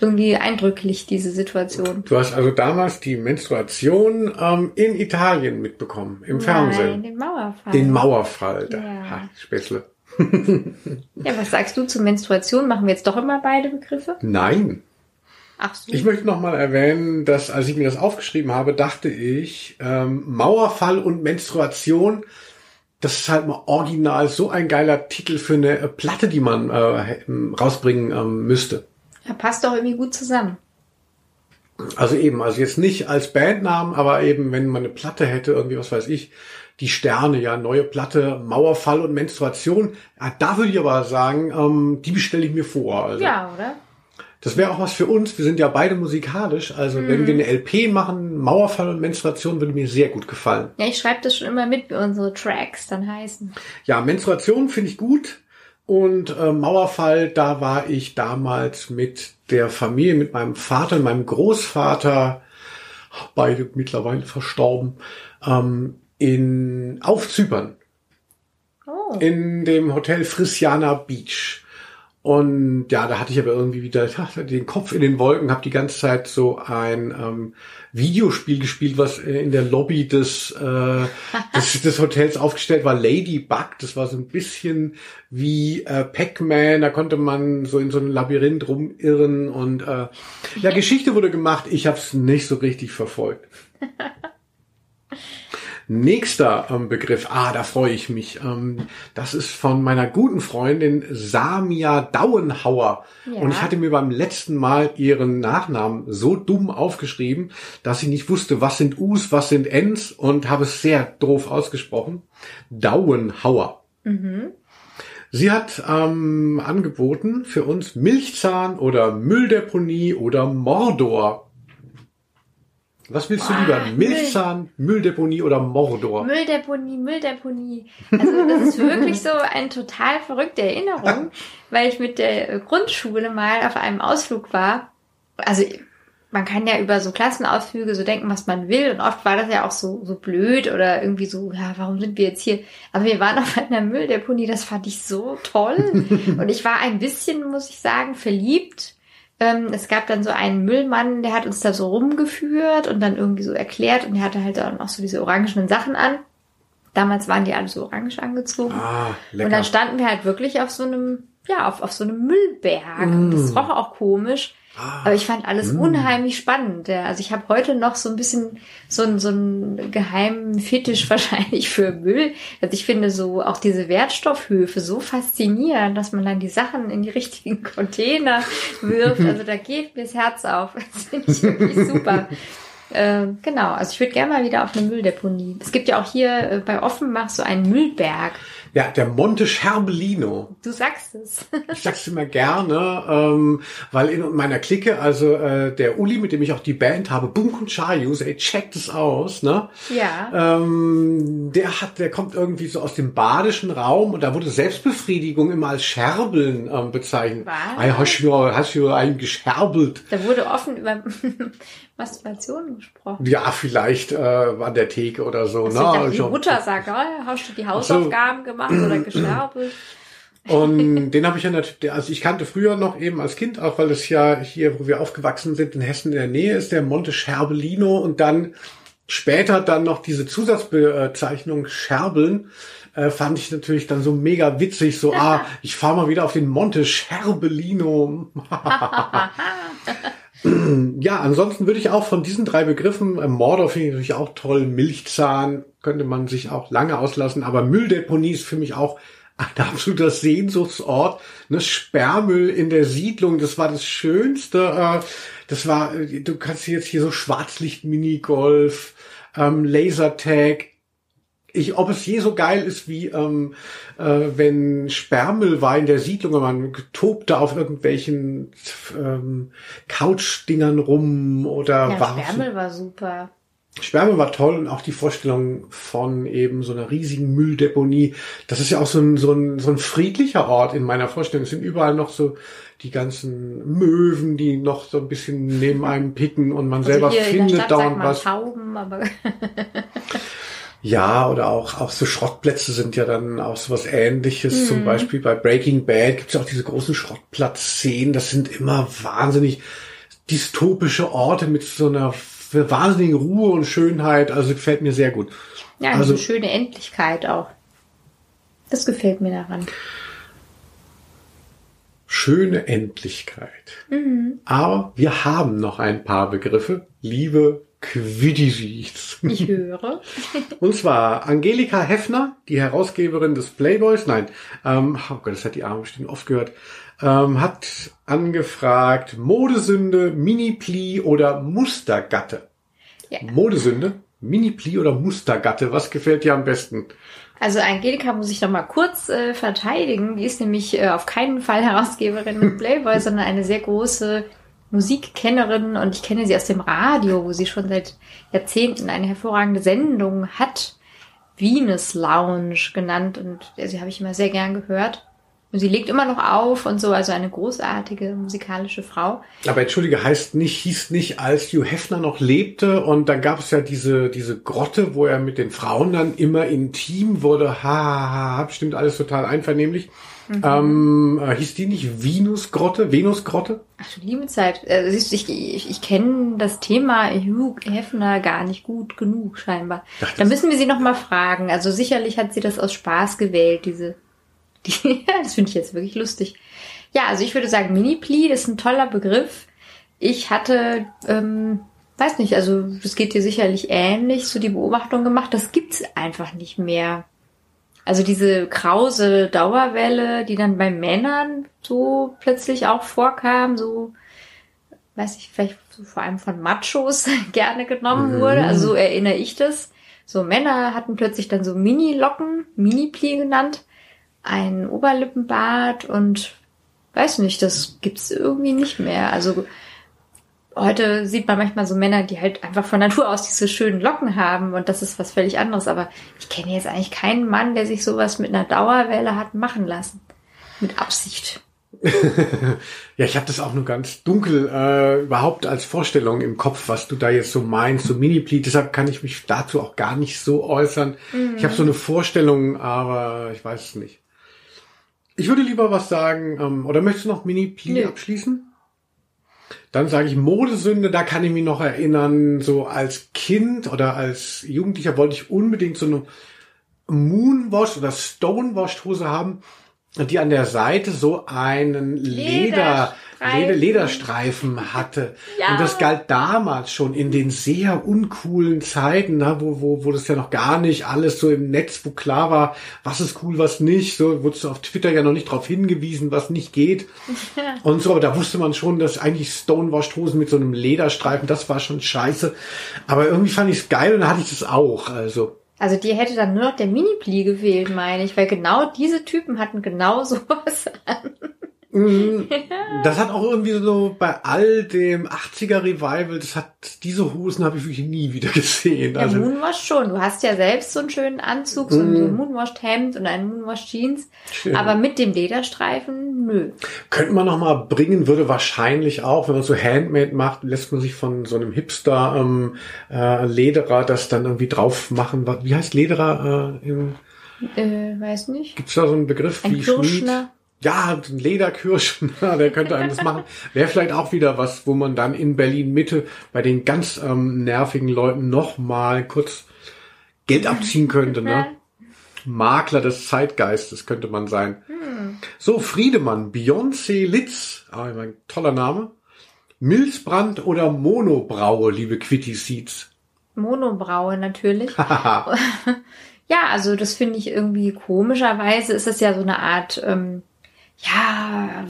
irgendwie eindrücklich, diese Situation. Du hast also damals die Menstruation ähm, in Italien mitbekommen, im Nein, Fernsehen. den Mauerfall. Den Mauerfall. Da. Ja. Ha, Spätzle. ja, was sagst du zur Menstruation? Machen wir jetzt doch immer beide Begriffe? Nein. Ach so. Ich möchte noch mal erwähnen, dass als ich mir das aufgeschrieben habe, dachte ich, ähm, Mauerfall und Menstruation, das ist halt mal original so ein geiler Titel für eine äh, Platte, die man äh, rausbringen ähm, müsste. ja, passt doch irgendwie gut zusammen. Also eben, also jetzt nicht als Bandnamen, aber eben, wenn man eine Platte hätte, irgendwie, was weiß ich, die Sterne, ja, neue Platte, Mauerfall und Menstruation, ja, da würde ich aber sagen, ähm, die bestelle ich mir vor. Also. Ja, oder? Das wäre auch was für uns. Wir sind ja beide musikalisch. Also wenn wir eine LP machen, Mauerfall und Menstruation würde mir sehr gut gefallen. Ja, ich schreibe das schon immer mit, wie unsere Tracks dann heißen. Ja, Menstruation finde ich gut. Und äh, Mauerfall, da war ich damals mit der Familie, mit meinem Vater, meinem Großvater, beide mittlerweile verstorben, ähm, in auf Zypern. Oh. in dem Hotel Frisiana Beach. Und ja, da hatte ich aber irgendwie wieder den Kopf in den Wolken, habe die ganze Zeit so ein ähm, Videospiel gespielt, was in der Lobby des, äh, des, <laughs> des Hotels aufgestellt war, Ladybug. Das war so ein bisschen wie äh, Pac-Man, da konnte man so in so einem Labyrinth rumirren und äh, ja, Geschichte wurde gemacht, ich habe es nicht so richtig verfolgt. <laughs> Nächster ähm, Begriff, ah, da freue ich mich. Ähm, das ist von meiner guten Freundin Samia Dauenhauer. Ja. Und ich hatte mir beim letzten Mal ihren Nachnamen so dumm aufgeschrieben, dass ich nicht wusste, was sind U's, was sind N's und habe es sehr doof ausgesprochen. Dauenhauer. Sie hat ähm, angeboten für uns Milchzahn oder Mülldeponie oder Mordor. Was willst du lieber? Müll. Milchzahn, Mülldeponie oder Mordor? Mülldeponie, Mülldeponie. Also das ist wirklich so eine total verrückte Erinnerung, <laughs> weil ich mit der Grundschule mal auf einem Ausflug war. Also man kann ja über so Klassenausflüge so denken, was man will. Und oft war das ja auch so, so blöd oder irgendwie so, ja, warum sind wir jetzt hier? Aber wir waren auf einer Mülldeponie, das fand ich so toll. <laughs> Und ich war ein bisschen, muss ich sagen, verliebt. Ähm, es gab dann so einen Müllmann, der hat uns da so rumgeführt und dann irgendwie so erklärt und der hatte halt dann auch so diese orangenen Sachen an. Damals waren die alle so orange angezogen. Ah, lecker. Und dann standen wir halt wirklich auf so einem, ja, auf, auf so einem Müllberg. Und Das roch auch komisch. Aber ich fand alles unheimlich spannend. Ja. Also ich habe heute noch so ein bisschen so einen so einen geheimen Fetisch <laughs> wahrscheinlich für Müll. Also ich finde so auch diese Wertstoffhöfe so faszinierend, dass man dann die Sachen in die richtigen <laughs> Container wirft. Also da geht mir das Herz auf. <laughs> Das finde ich wirklich super. Ähm, genau, also ich würde gerne mal wieder auf eine Mülldeponie. Es gibt ja auch hier äh, bei Offenbach so einen Müllberg. Ja, der Monte Scherbellino. Du sagst es. Ich sag's immer gerne, ähm, weil in meiner Clique, also äh, der Uli, mit dem ich auch die Band habe, Bunk und Chayus, ey, checkt es aus, ne? ja. Ähm, der hat, der kommt irgendwie so aus dem badischen Raum und da wurde Selbstbefriedigung immer als Scherbeln ähm, bezeichnet. Was? Hast du, hast du einen gescherbelt? Da wurde offen über <laughs> Masturbation gesprochen. Ja, vielleicht äh, an der Theke oder so. Also ne? ich dachte, die Schon- Mutter sagt, oh, hast du die Hausaufgaben gemacht oder gescherbelt? <clears throat> Und den habe ich ja natürlich, also ich kannte früher noch eben als Kind, auch weil es ja hier, wo wir aufgewachsen sind, in Hessen in der Nähe ist, der Monte Scherbellino und dann später dann noch diese Zusatzbezeichnung Scherbeln, äh, fand ich natürlich dann so mega witzig, so, ah, <laughs> ich fahre mal wieder auf den Monte Scherbellino. <laughs> <laughs> ja, ansonsten würde ich auch von diesen drei Begriffen, äh, Mordor finde ich natürlich auch toll, Milchzahn könnte man sich auch lange auslassen, aber Mülldeponie ist für mich auch ein absoluter Sehnsuchtsort. Ne, Sperrmüll in der Siedlung, das war das Schönste. Äh, das war, äh, du kannst jetzt hier so Schwarzlicht-Minigolf, ähm, Lasertag. Ich, ob es je so geil ist wie ähm, äh, wenn Sperrmüll war in der Siedlung und man tobte auf irgendwelchen ähm, Couchdingern rum oder Ja, warf Sperrmüll war super. Sperme war toll und auch die Vorstellung von eben so einer riesigen Mülldeponie. Das ist ja auch so ein, so ein, so ein friedlicher Ort in meiner Vorstellung. Es sind überall noch so die ganzen Möwen, die noch so ein bisschen neben einem picken und man selber also der findet dauernd was. Tauben, aber <laughs> Ja, oder auch, auch so Schrottplätze sind ja dann auch so was ähnliches. Mhm. Zum Beispiel bei Breaking Bad gibt es auch diese großen Schrottplatz-Szenen. Das sind immer wahnsinnig dystopische Orte mit so einer wahnsinnigen Ruhe und Schönheit. Also gefällt mir sehr gut. Ja, also eine schöne Endlichkeit auch. Das gefällt mir daran. Schöne Endlichkeit. Mhm. Aber wir haben noch ein paar Begriffe. Liebe Quidditch. Ich höre. <laughs> Und zwar Angelika Heffner, die Herausgeberin des Playboys. Nein, ähm, oh Gott, das hat die Arme bestimmt oft gehört. Ähm, hat angefragt Modesünde, Mini-Pli oder Mustergatte. Ja. Modesünde, Mini-Pli oder Mustergatte. Was gefällt dir am besten? Also Angelika muss ich noch mal kurz äh, verteidigen. Die ist nämlich äh, auf keinen Fall Herausgeberin mit Playboy, <laughs> sondern eine sehr große Musikkennerin und ich kenne sie aus dem Radio, wo sie schon seit Jahrzehnten eine hervorragende Sendung hat. Venus Lounge genannt und sie habe ich immer sehr gern gehört. Und sie legt immer noch auf und so, also eine großartige musikalische Frau. Aber entschuldige, heißt nicht, hieß nicht, als Hugh Hefner noch lebte und dann gab es ja diese, diese Grotte, wo er mit den Frauen dann immer intim wurde. Ha, ha, ha, bestimmt alles total einvernehmlich. Mhm. Ähm, äh, hieß die nicht Venusgrotte? Venusgrotte? Ach du liebe Zeit. Äh, siehst du, ich, ich, ich kenne das Thema Hugh Hefner gar nicht gut genug, scheinbar. Ach, da müssen wir sie noch mal fragen. Also sicherlich hat sie das aus Spaß gewählt, diese <laughs> die, das finde ich jetzt wirklich lustig. Ja, also ich würde sagen, Mini-Pli ist ein toller Begriff. Ich hatte, ähm, weiß nicht, also das geht dir sicherlich ähnlich, so die Beobachtung gemacht, das gibt's einfach nicht mehr. Also diese krause Dauerwelle, die dann bei Männern so plötzlich auch vorkam, so, weiß ich, vielleicht so vor allem von Machos <laughs> gerne genommen mhm. wurde. Also so erinnere ich das. So Männer hatten plötzlich dann so Mini-Locken, Mini-Pli genannt ein Oberlippenbart und weiß nicht, das gibt's irgendwie nicht mehr. Also heute sieht man manchmal so Männer, die halt einfach von Natur aus diese schönen Locken haben und das ist was völlig anderes. Aber ich kenne jetzt eigentlich keinen Mann, der sich sowas mit einer Dauerwelle hat machen lassen. Mit Absicht. <laughs> ja, ich habe das auch nur ganz dunkel äh, überhaupt als Vorstellung im Kopf, was du da jetzt so meinst, so Mini-Pleat. Deshalb kann ich mich dazu auch gar nicht so äußern. Mhm. Ich habe so eine Vorstellung, aber ich weiß es nicht. Ich würde lieber was sagen, ähm, oder möchtest du noch Mini-Pli abschließen? Dann sage ich Modesünde, da kann ich mich noch erinnern, so als Kind oder als Jugendlicher wollte ich unbedingt so eine Moonwash oder Stonewashed Hose haben, die an der Seite so einen Leder, Leder Lederstreifen hatte. <laughs> ja. Und das galt damals schon in den sehr uncoolen Zeiten, ne, wo, wo, wo das ja noch gar nicht alles so im Netz, wo klar war, was ist cool, was nicht. So wurdest du auf Twitter ja noch nicht darauf hingewiesen, was nicht geht. <laughs> Und so, aber da wusste man schon, dass eigentlich Stonewashed Hosen mit so einem Lederstreifen, das war schon scheiße. Aber irgendwie fand ich es geil und dann hatte ich das auch. Also also die hätte dann nur noch der Mini-Pli gewählt, meine ich, weil genau diese Typen hatten genau <laughs> sowas an. Mhm. Das hat auch irgendwie so bei all dem 80er Revival, das hat, diese Hosen habe ich wirklich nie wieder gesehen. Ja, also, Moonwash schon. Du hast ja selbst so einen schönen Anzug, so ein mhm. Moonwashed Hemd und einen Moonwashed Jeans. Schön. Aber mit dem Lederstreifen, nö. Könnte man noch mal bringen, würde wahrscheinlich auch, wenn man so Handmade macht, lässt man sich von so einem Hipster ähm, äh, Lederer das dann irgendwie drauf machen. Wie heißt Lederer äh, im äh, weiß nicht. Gibt's da so einen Begriff ein wie Kirschner? Ja, ein Lederkirschen, <laughs> der könnte einem das machen. Wäre vielleicht auch wieder was, wo man dann in Berlin Mitte bei den ganz ähm, nervigen Leuten noch mal kurz Geld abziehen könnte, ne? Makler des Zeitgeistes könnte man sein. Hm. So, Friedemann, Beyoncé Litz, ah, ein toller Name. Milzbrand oder Monobraue, liebe Quitty Seeds? Monobraue natürlich. <laughs> ja, also das finde ich irgendwie komischerweise ist es ja so eine Art ähm, ja,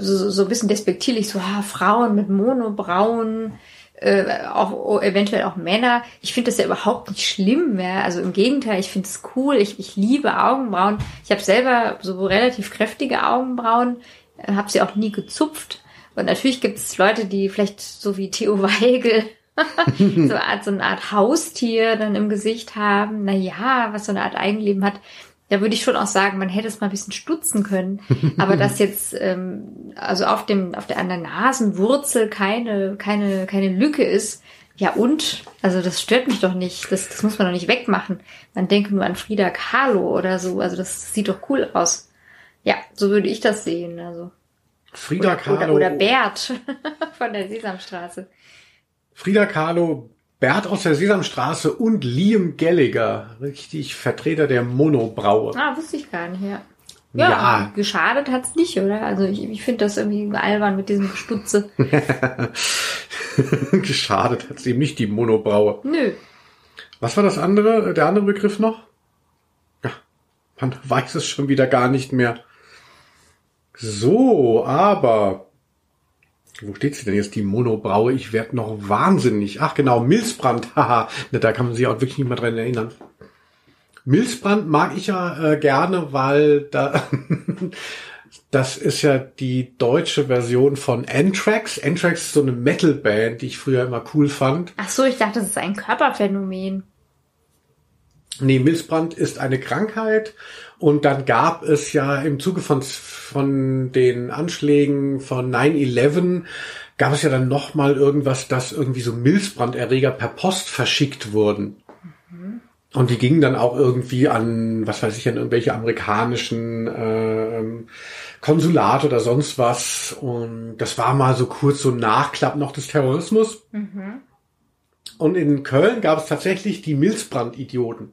so, so ein bisschen despektierlich, so, ah, Frauen mit Monobrauen, äh, auch eventuell auch Männer. Ich finde das ja überhaupt nicht schlimm mehr. Also im Gegenteil, ich finde es cool. Ich, ich liebe Augenbrauen. Ich habe selber so relativ kräftige Augenbrauen, äh, habe sie auch nie gezupft. Und natürlich gibt es Leute, die vielleicht so wie Theo Weigel <laughs> so, eine Art, so eine Art Haustier dann im Gesicht haben. Na ja, was so eine Art Eigenleben hat. Da würde ich schon auch sagen, man hätte es mal ein bisschen stutzen können. <laughs> Aber dass jetzt ähm, also auf dem auf der an der Nasenwurzel keine keine keine Lücke ist, Ja, und? Also das stört mich doch nicht. Das, das muss man doch nicht wegmachen. Man denke nur an Frida Kahlo oder so. Also das sieht doch cool aus. Ja, so würde ich das sehen. Also. Frida oder, Kahlo. Oder, oder Bert <laughs> von der Sesamstraße. Frida Kahlo, Bert aus der Sesamstraße und Liam Gallagher. Richtig Vertreter der Monobraue. Ah, wusste ich gar nicht, ja. Ja, Ja. geschadet hat's nicht, oder? Also ich, ich finde das irgendwie albern mit diesem Gestutze. <laughs> Geschadet hat ihm nicht die Monobraue. Nö. Was war das andere, der andere Begriff noch? Ja, man <laughs> weiß es schon wieder gar nicht mehr. So, aber wo steht sie denn jetzt, die Monobraue? Ich werde noch wahnsinnig. Ach genau, Milzbrand. <laughs> Haha, da kann man sich auch wirklich nicht mehr dran erinnern. Milzbrand mag ich ja äh, gerne, weil da <laughs> das ist ja die deutsche Version von Anthrax. Anthrax ist so eine Metalband, die ich früher immer cool fand. Ach so, ich dachte, das ist ein Körperphänomen. Nee, Milzbrand ist eine Krankheit und dann gab es ja im Zuge von, von den Anschlägen von 9-11 gab es ja dann nochmal irgendwas, dass irgendwie so Milzbranderreger per Post verschickt wurden. Und die gingen dann auch irgendwie an, was weiß ich, an irgendwelche amerikanischen ähm, Konsulat oder sonst was. Und das war mal so kurz so ein Nachklapp noch des Terrorismus. Und in Köln gab es tatsächlich die Milzbrand-Idioten.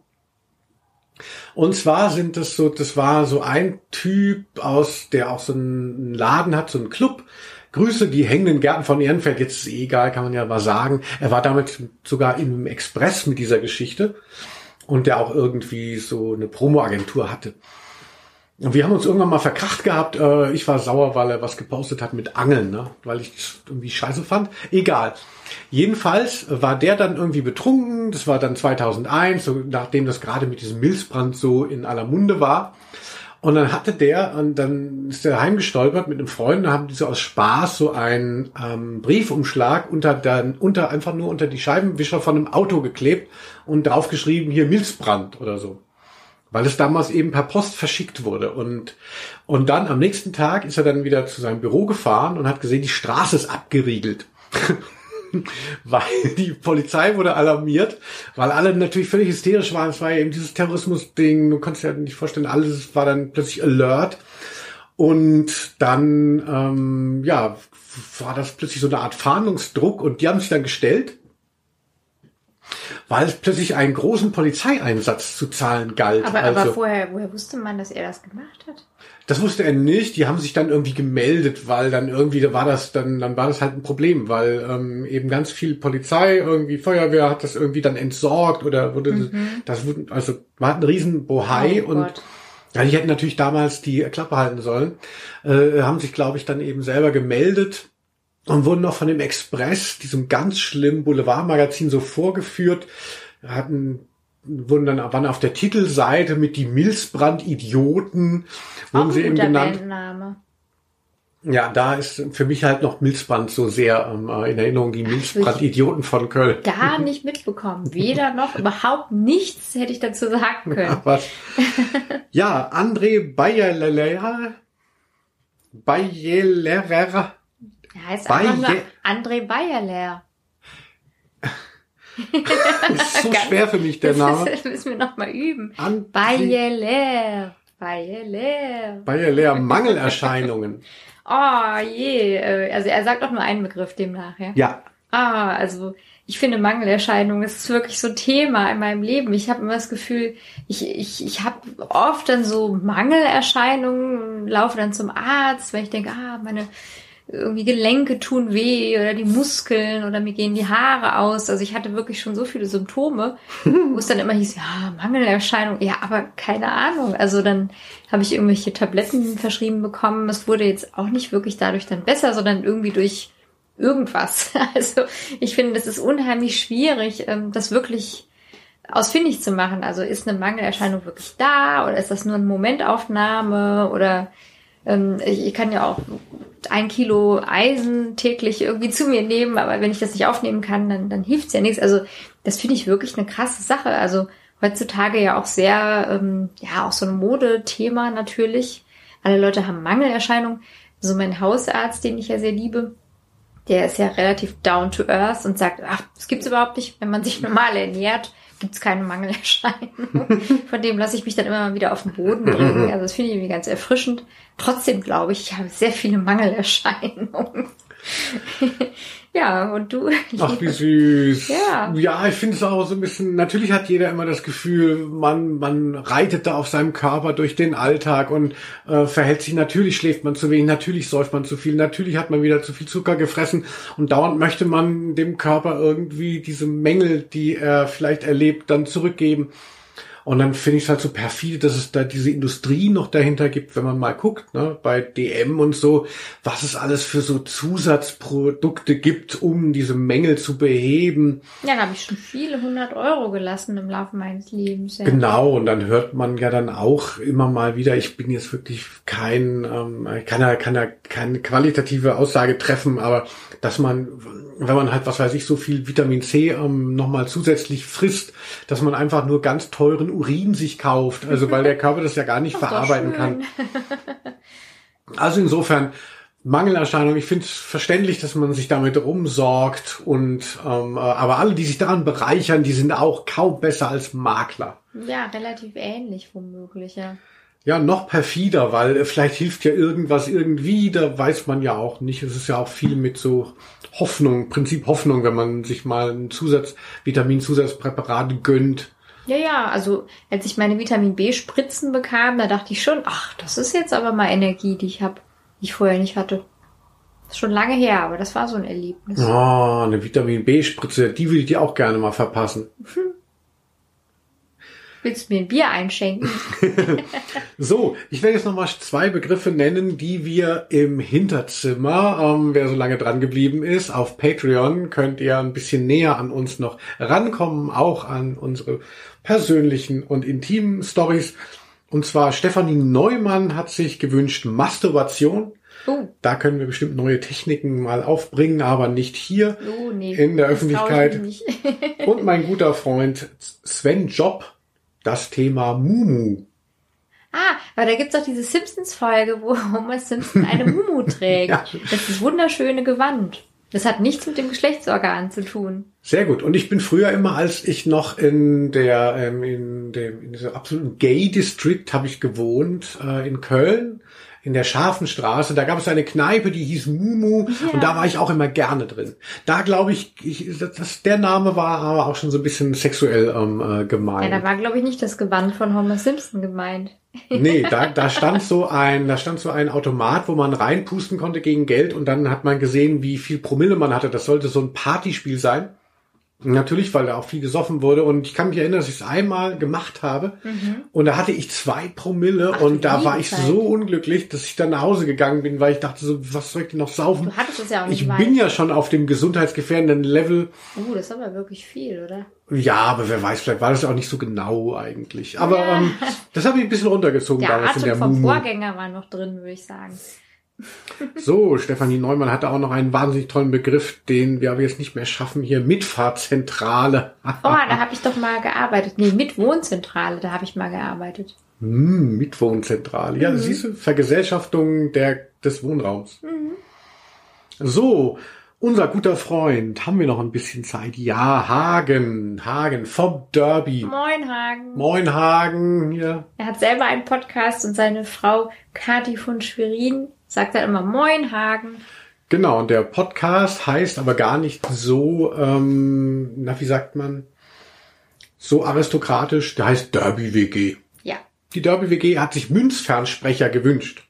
Und zwar sind das so, das war so ein Typ aus, der auch so einen Laden hat, so einen Club. Grüße die hängenden Gärten von Ehrenfeld. Jetzt ist eh egal, kann man ja mal sagen. Er war damit sogar im Express mit dieser Geschichte und der auch irgendwie so eine Promo-Agentur hatte. Und wir haben uns irgendwann mal verkracht gehabt. Äh, Ich war sauer, weil er was gepostet hat mit Angeln, ne? weil ich irgendwie scheiße fand. Egal. Jedenfalls war der dann irgendwie betrunken. Das war dann 2001, so nachdem das gerade mit diesem Milzbrand so in aller Munde war. Und dann hatte der, und dann ist er heimgestolpert mit einem Freund, da haben die so aus Spaß so einen ähm, Briefumschlag unter dann unter einfach nur unter die Scheibenwischer von einem Auto geklebt und draufgeschrieben hier Milzbrand oder so. Weil es damals eben per Post verschickt wurde. Und, und dann am nächsten Tag ist er dann wieder zu seinem Büro gefahren und hat gesehen, die Straße ist abgeriegelt. <laughs> <laughs> weil die Polizei wurde alarmiert, weil alle natürlich völlig hysterisch waren. Es war ja eben dieses Terrorismus-Ding, du dir ja nicht vorstellen, alles war dann plötzlich alert. Und dann, ähm, ja, war das plötzlich so eine Art Fahndungsdruck und die haben sich dann gestellt, weil es plötzlich einen großen Polizeieinsatz zu zahlen galt. Aber, also, aber vorher, woher wusste man, dass er das gemacht hat? das wusste er nicht. Die haben sich dann irgendwie gemeldet, weil dann irgendwie da war das dann dann war das halt ein Problem, weil ähm, eben ganz viel Polizei irgendwie Feuerwehr hat das irgendwie dann entsorgt oder wurde das wurde also war ein riesen Bohai Mhm. Oh und Gott. ja, die hätten natürlich damals die Klappe halten sollen, äh, haben sich glaube ich dann eben selber gemeldet und wurden noch von dem Express, diesem ganz schlimmen Boulevardmagazin so vorgeführt, hatten wurden dann waren auf der Titelseite mit die Milzbrand Idioten wurden sie eben genannt. Bandname. Ja, da ist für mich halt noch Milzbrand so sehr ähm, äh, in Erinnerung, die Milzbrand-Idioten von Köln. Gar nicht mitbekommen. Weder noch, <laughs> überhaupt nichts hätte ich dazu sagen können. Aber, <laughs> ja, André Bayerlehrer, Bayerlehrer, Er heißt Baye- einfach nur André Bayerler. <laughs> ist so schwer für mich der Name. <laughs> Das müssen wir noch mal üben. André Bayerler. Bayerler. Bayerlehrer, Mangelerscheinungen. <laughs> Oh je. äh, Also er sagt auch nur einen Begriff demnach, ja? Ja, Ah, also ich finde Mangelerscheinungen, das ist wirklich so ein Thema in meinem Leben. Ich habe immer das Gefühl, ich, ich, ich habe oft dann so Mangelerscheinungen, laufe dann zum Arzt, weil ich denke, ah, meine irgendwie Gelenke tun weh oder die Muskeln oder mir gehen die Haare aus. Also ich hatte wirklich schon so viele Symptome, wo es dann immer hieß, ja, Mangelerscheinung, ja, aber keine Ahnung. Also dann habe ich irgendwelche Tabletten verschrieben bekommen. Es wurde jetzt auch nicht wirklich dadurch dann besser, sondern irgendwie durch irgendwas. <laughs> Also ich finde, das ist unheimlich schwierig, ähm, das wirklich ausfindig zu machen. Also ist eine Mangelerscheinung wirklich da oder ist das nur eine Momentaufnahme oder ich, ich kann ja auch ein Kilo Eisen täglich irgendwie zu mir nehmen, aber wenn ich das nicht aufnehmen kann, dann, dann hilft's ja nichts. Also das finde ich wirklich eine krasse Sache. Also heutzutage ja auch sehr, ähm, ja, auch so ein Modethema natürlich. Alle Leute haben Mangelerscheinungen. Also mein Hausarzt, den ich ja sehr liebe, Der ist ja relativ down to earth und sagt, ach, das gibt's überhaupt nicht, wenn man sich normal ernährt gibt's keine Mangelerscheinung. <laughs> Von dem lasse ich mich dann immer mal wieder auf den Boden bringen. Also das finde ich irgendwie ganz erfrischend. Trotzdem glaube ich, ich habe sehr viele Mangelerscheinungen. <laughs> Ja, und du? Ach, wie süß. Ja. Ja, ich finde es auch so ein bisschen, natürlich hat jeder immer das Gefühl, man, man reitet da auf seinem Körper durch den Alltag und äh, verhält sich, natürlich schläft man zu wenig, natürlich säuft man zu viel, natürlich hat man wieder zu viel Zucker gefressen und dauernd möchte man dem Körper irgendwie diese Mängel, die er vielleicht erlebt, dann zurückgeben. Und dann finde ich es halt so perfide, dass es da diese Industrie noch dahinter gibt, wenn man mal guckt, ne, bei DM und so, was es alles für so Zusatzprodukte gibt, um diese Mängel zu beheben. Ja, da habe ich schon viele hundert Euro gelassen im Laufe meines Lebens. Ja. Genau, und dann hört man ja dann auch immer mal wieder, ich bin jetzt wirklich kein, ähm, kann ja, kann ja keine qualitative Aussage treffen, aber dass man, wenn man halt, was weiß ich, so viel Vitamin C ähm, nochmal zusätzlich frisst, dass man einfach nur ganz teuren Urin sich kauft, also weil der Körper das ja gar nicht <laughs> verarbeiten kann. <laughs> Also insofern Mangelerscheinung. Ich finde es verständlich, dass man sich damit rumsorgt und ähm, äh, aber alle, die sich daran bereichern, die sind auch kaum besser als Makler. Ja, relativ ähnlich womöglich, ja. Ja, noch perfider, weil äh, vielleicht hilft ja irgendwas irgendwie, da weiß man ja auch nicht. Es ist ja auch viel mit so Hoffnung, Prinzip Hoffnung, wenn man sich mal ein Zusatz, Vitaminzusatzpräparat gönnt. Ja, ja, also als ich meine Vitamin B-Spritzen bekam, da dachte ich schon, ach, das ist jetzt aber mal Energie, die ich habe, die ich vorher nicht hatte. Das ist schon lange her, aber das war so ein Erlebnis. Oh, eine Vitamin B-Spritze, die würde ich dir auch gerne mal verpassen. Willst du mir ein Bier einschenken? <laughs> <laughs> So, ich werde jetzt nochmal zwei Begriffe nennen, die wir im Hinterzimmer, ähm, wer so lange dran geblieben ist, auf Patreon könnt ihr ein bisschen näher an uns noch rankommen, auch an unsere persönlichen und intimen Stories. Und zwar Stefanie Neumann hat sich gewünscht Masturbation. Oh, Da können wir bestimmt neue Techniken mal aufbringen, aber nicht hier oh nee. in der Öffentlichkeit. <laughs> Und mein guter Freund Sven Job, das Thema Mumu. Ah, aber da gibt's auch diese Simpsons-Folge, wo <laughs> Homer Simpson eine Mumu <laughs> trägt. Ja. Das ist wunderschöne Gewand. Das hat nichts mit dem Geschlechtsorgan zu tun. Sehr gut. Und ich bin früher immer, als ich noch in der ähm, in dem in diesem absoluten Gay District habe ich gewohnt äh, in Köln in der scharfen Straße. Da gab es eine Kneipe, die hieß Mumu Ja. und da war ich auch immer gerne drin. Da glaube ich, ich das, der Name war aber auch schon so ein bisschen sexuell ähm, äh, Ja, gemeint. da war, glaube ich, nicht das Gewand von Homer Simpson gemeint. <laughs> Nee, da, da stand so ein, da stand so ein Automat, wo man reinpusten konnte gegen Geld und dann hat man gesehen, wie viel Promille man hatte. Das sollte so ein Partyspiel sein. Natürlich, weil da auch viel gesoffen wurde. Und ich kann mich erinnern, dass ich es einmal gemacht habe. Und da hatte ich zwei Promille Mhm. Ach, und da war ich Zeit. so unglücklich, dass ich dann nach Hause gegangen bin, weil ich dachte so, was soll ich denn noch saufen? Du hattest es ja auch nicht Ich weit. bin ja schon auf dem gesundheitsgefährdenden Level. Uh, das ist aber wirklich viel, oder? Ja, aber wer weiß, vielleicht war das auch nicht so genau eigentlich. Aber Ja. ähm, das habe ich ein bisschen runtergezogen Der damals in Atem der vom Mumu. Vorgänger war noch drin, würde ich sagen. So, Stefanie Neumann hatte auch noch einen wahnsinnig tollen Begriff, den wir aber jetzt nicht mehr schaffen hier. Mitfahrzentrale. Oh, da habe ich doch mal gearbeitet. Nee, mit Wohnzentrale, da habe ich mal gearbeitet. Hm, Mitwohnzentrale. Ja, siehst du, Vergesellschaftung der, des Wohnraums. So, unser guter Freund, haben wir noch ein bisschen Zeit? Ja, Hagen, Hagen vom Derby. Moin, Hagen. Moin Hagen, hier. Er hat selber einen Podcast und seine Frau Kati von Schwerin sagt dann immer Moin, Hagen. Genau, und der Podcast heißt aber gar nicht so, ähm, na, wie sagt man, so aristokratisch, der heißt Derby WG. Ja. Die Derby WG hat sich Münzfernsprecher gewünscht.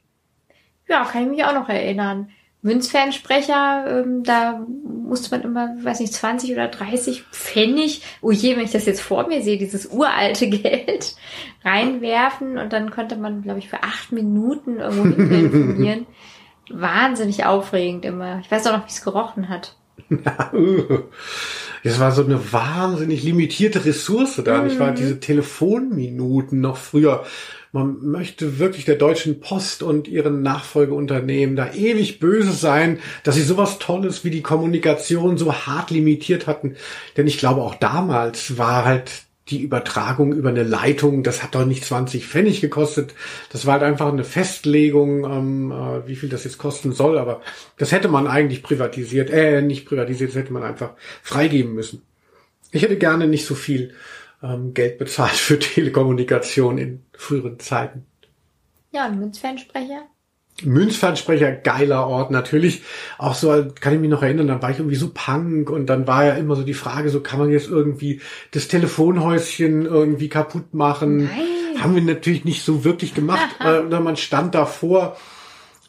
Ja, kann ich mich auch noch erinnern. Münzfernsprecher, ähm, da musste man immer, weiß nicht, 20 oder 30 Pfennig, oh je, wenn ich das jetzt vor mir sehe, dieses uralte <laughs> Geld reinwerfen und dann konnte man, glaube ich, für acht Minuten irgendwo hin telefonieren. <laughs> Wahnsinnig aufregend immer. Ich weiß auch noch, wie es gerochen hat. <laughs> Das war so eine wahnsinnig limitierte Ressource da. Mhm. Ich war diese Telefonminuten noch früher. Man möchte wirklich der Deutschen Post und ihren Nachfolgeunternehmen da ewig böse sein, dass sie sowas Tolles wie die Kommunikation so hart limitiert hatten. Denn ich glaube, auch damals war halt die Übertragung über eine Leitung, das hat doch nicht 20 Pfennig gekostet. Das war halt einfach eine Festlegung, ähm, äh, wie viel das jetzt kosten soll. Aber das hätte man eigentlich privatisiert, äh, nicht privatisiert, das hätte man einfach freigeben müssen. Ich hätte gerne nicht so viel ähm, Geld bezahlt für <laughs> Telekommunikation in früheren Zeiten. Ja, und Münzfernsprecher? Münzfernsprecher, geiler Ort natürlich. Auch so, kann ich mich noch erinnern, dann war ich irgendwie so Punk und dann war ja immer so die Frage, so kann man jetzt irgendwie das Telefonhäuschen irgendwie kaputt machen? Nein. Haben wir natürlich nicht so wirklich gemacht. <laughs> äh, man stand davor.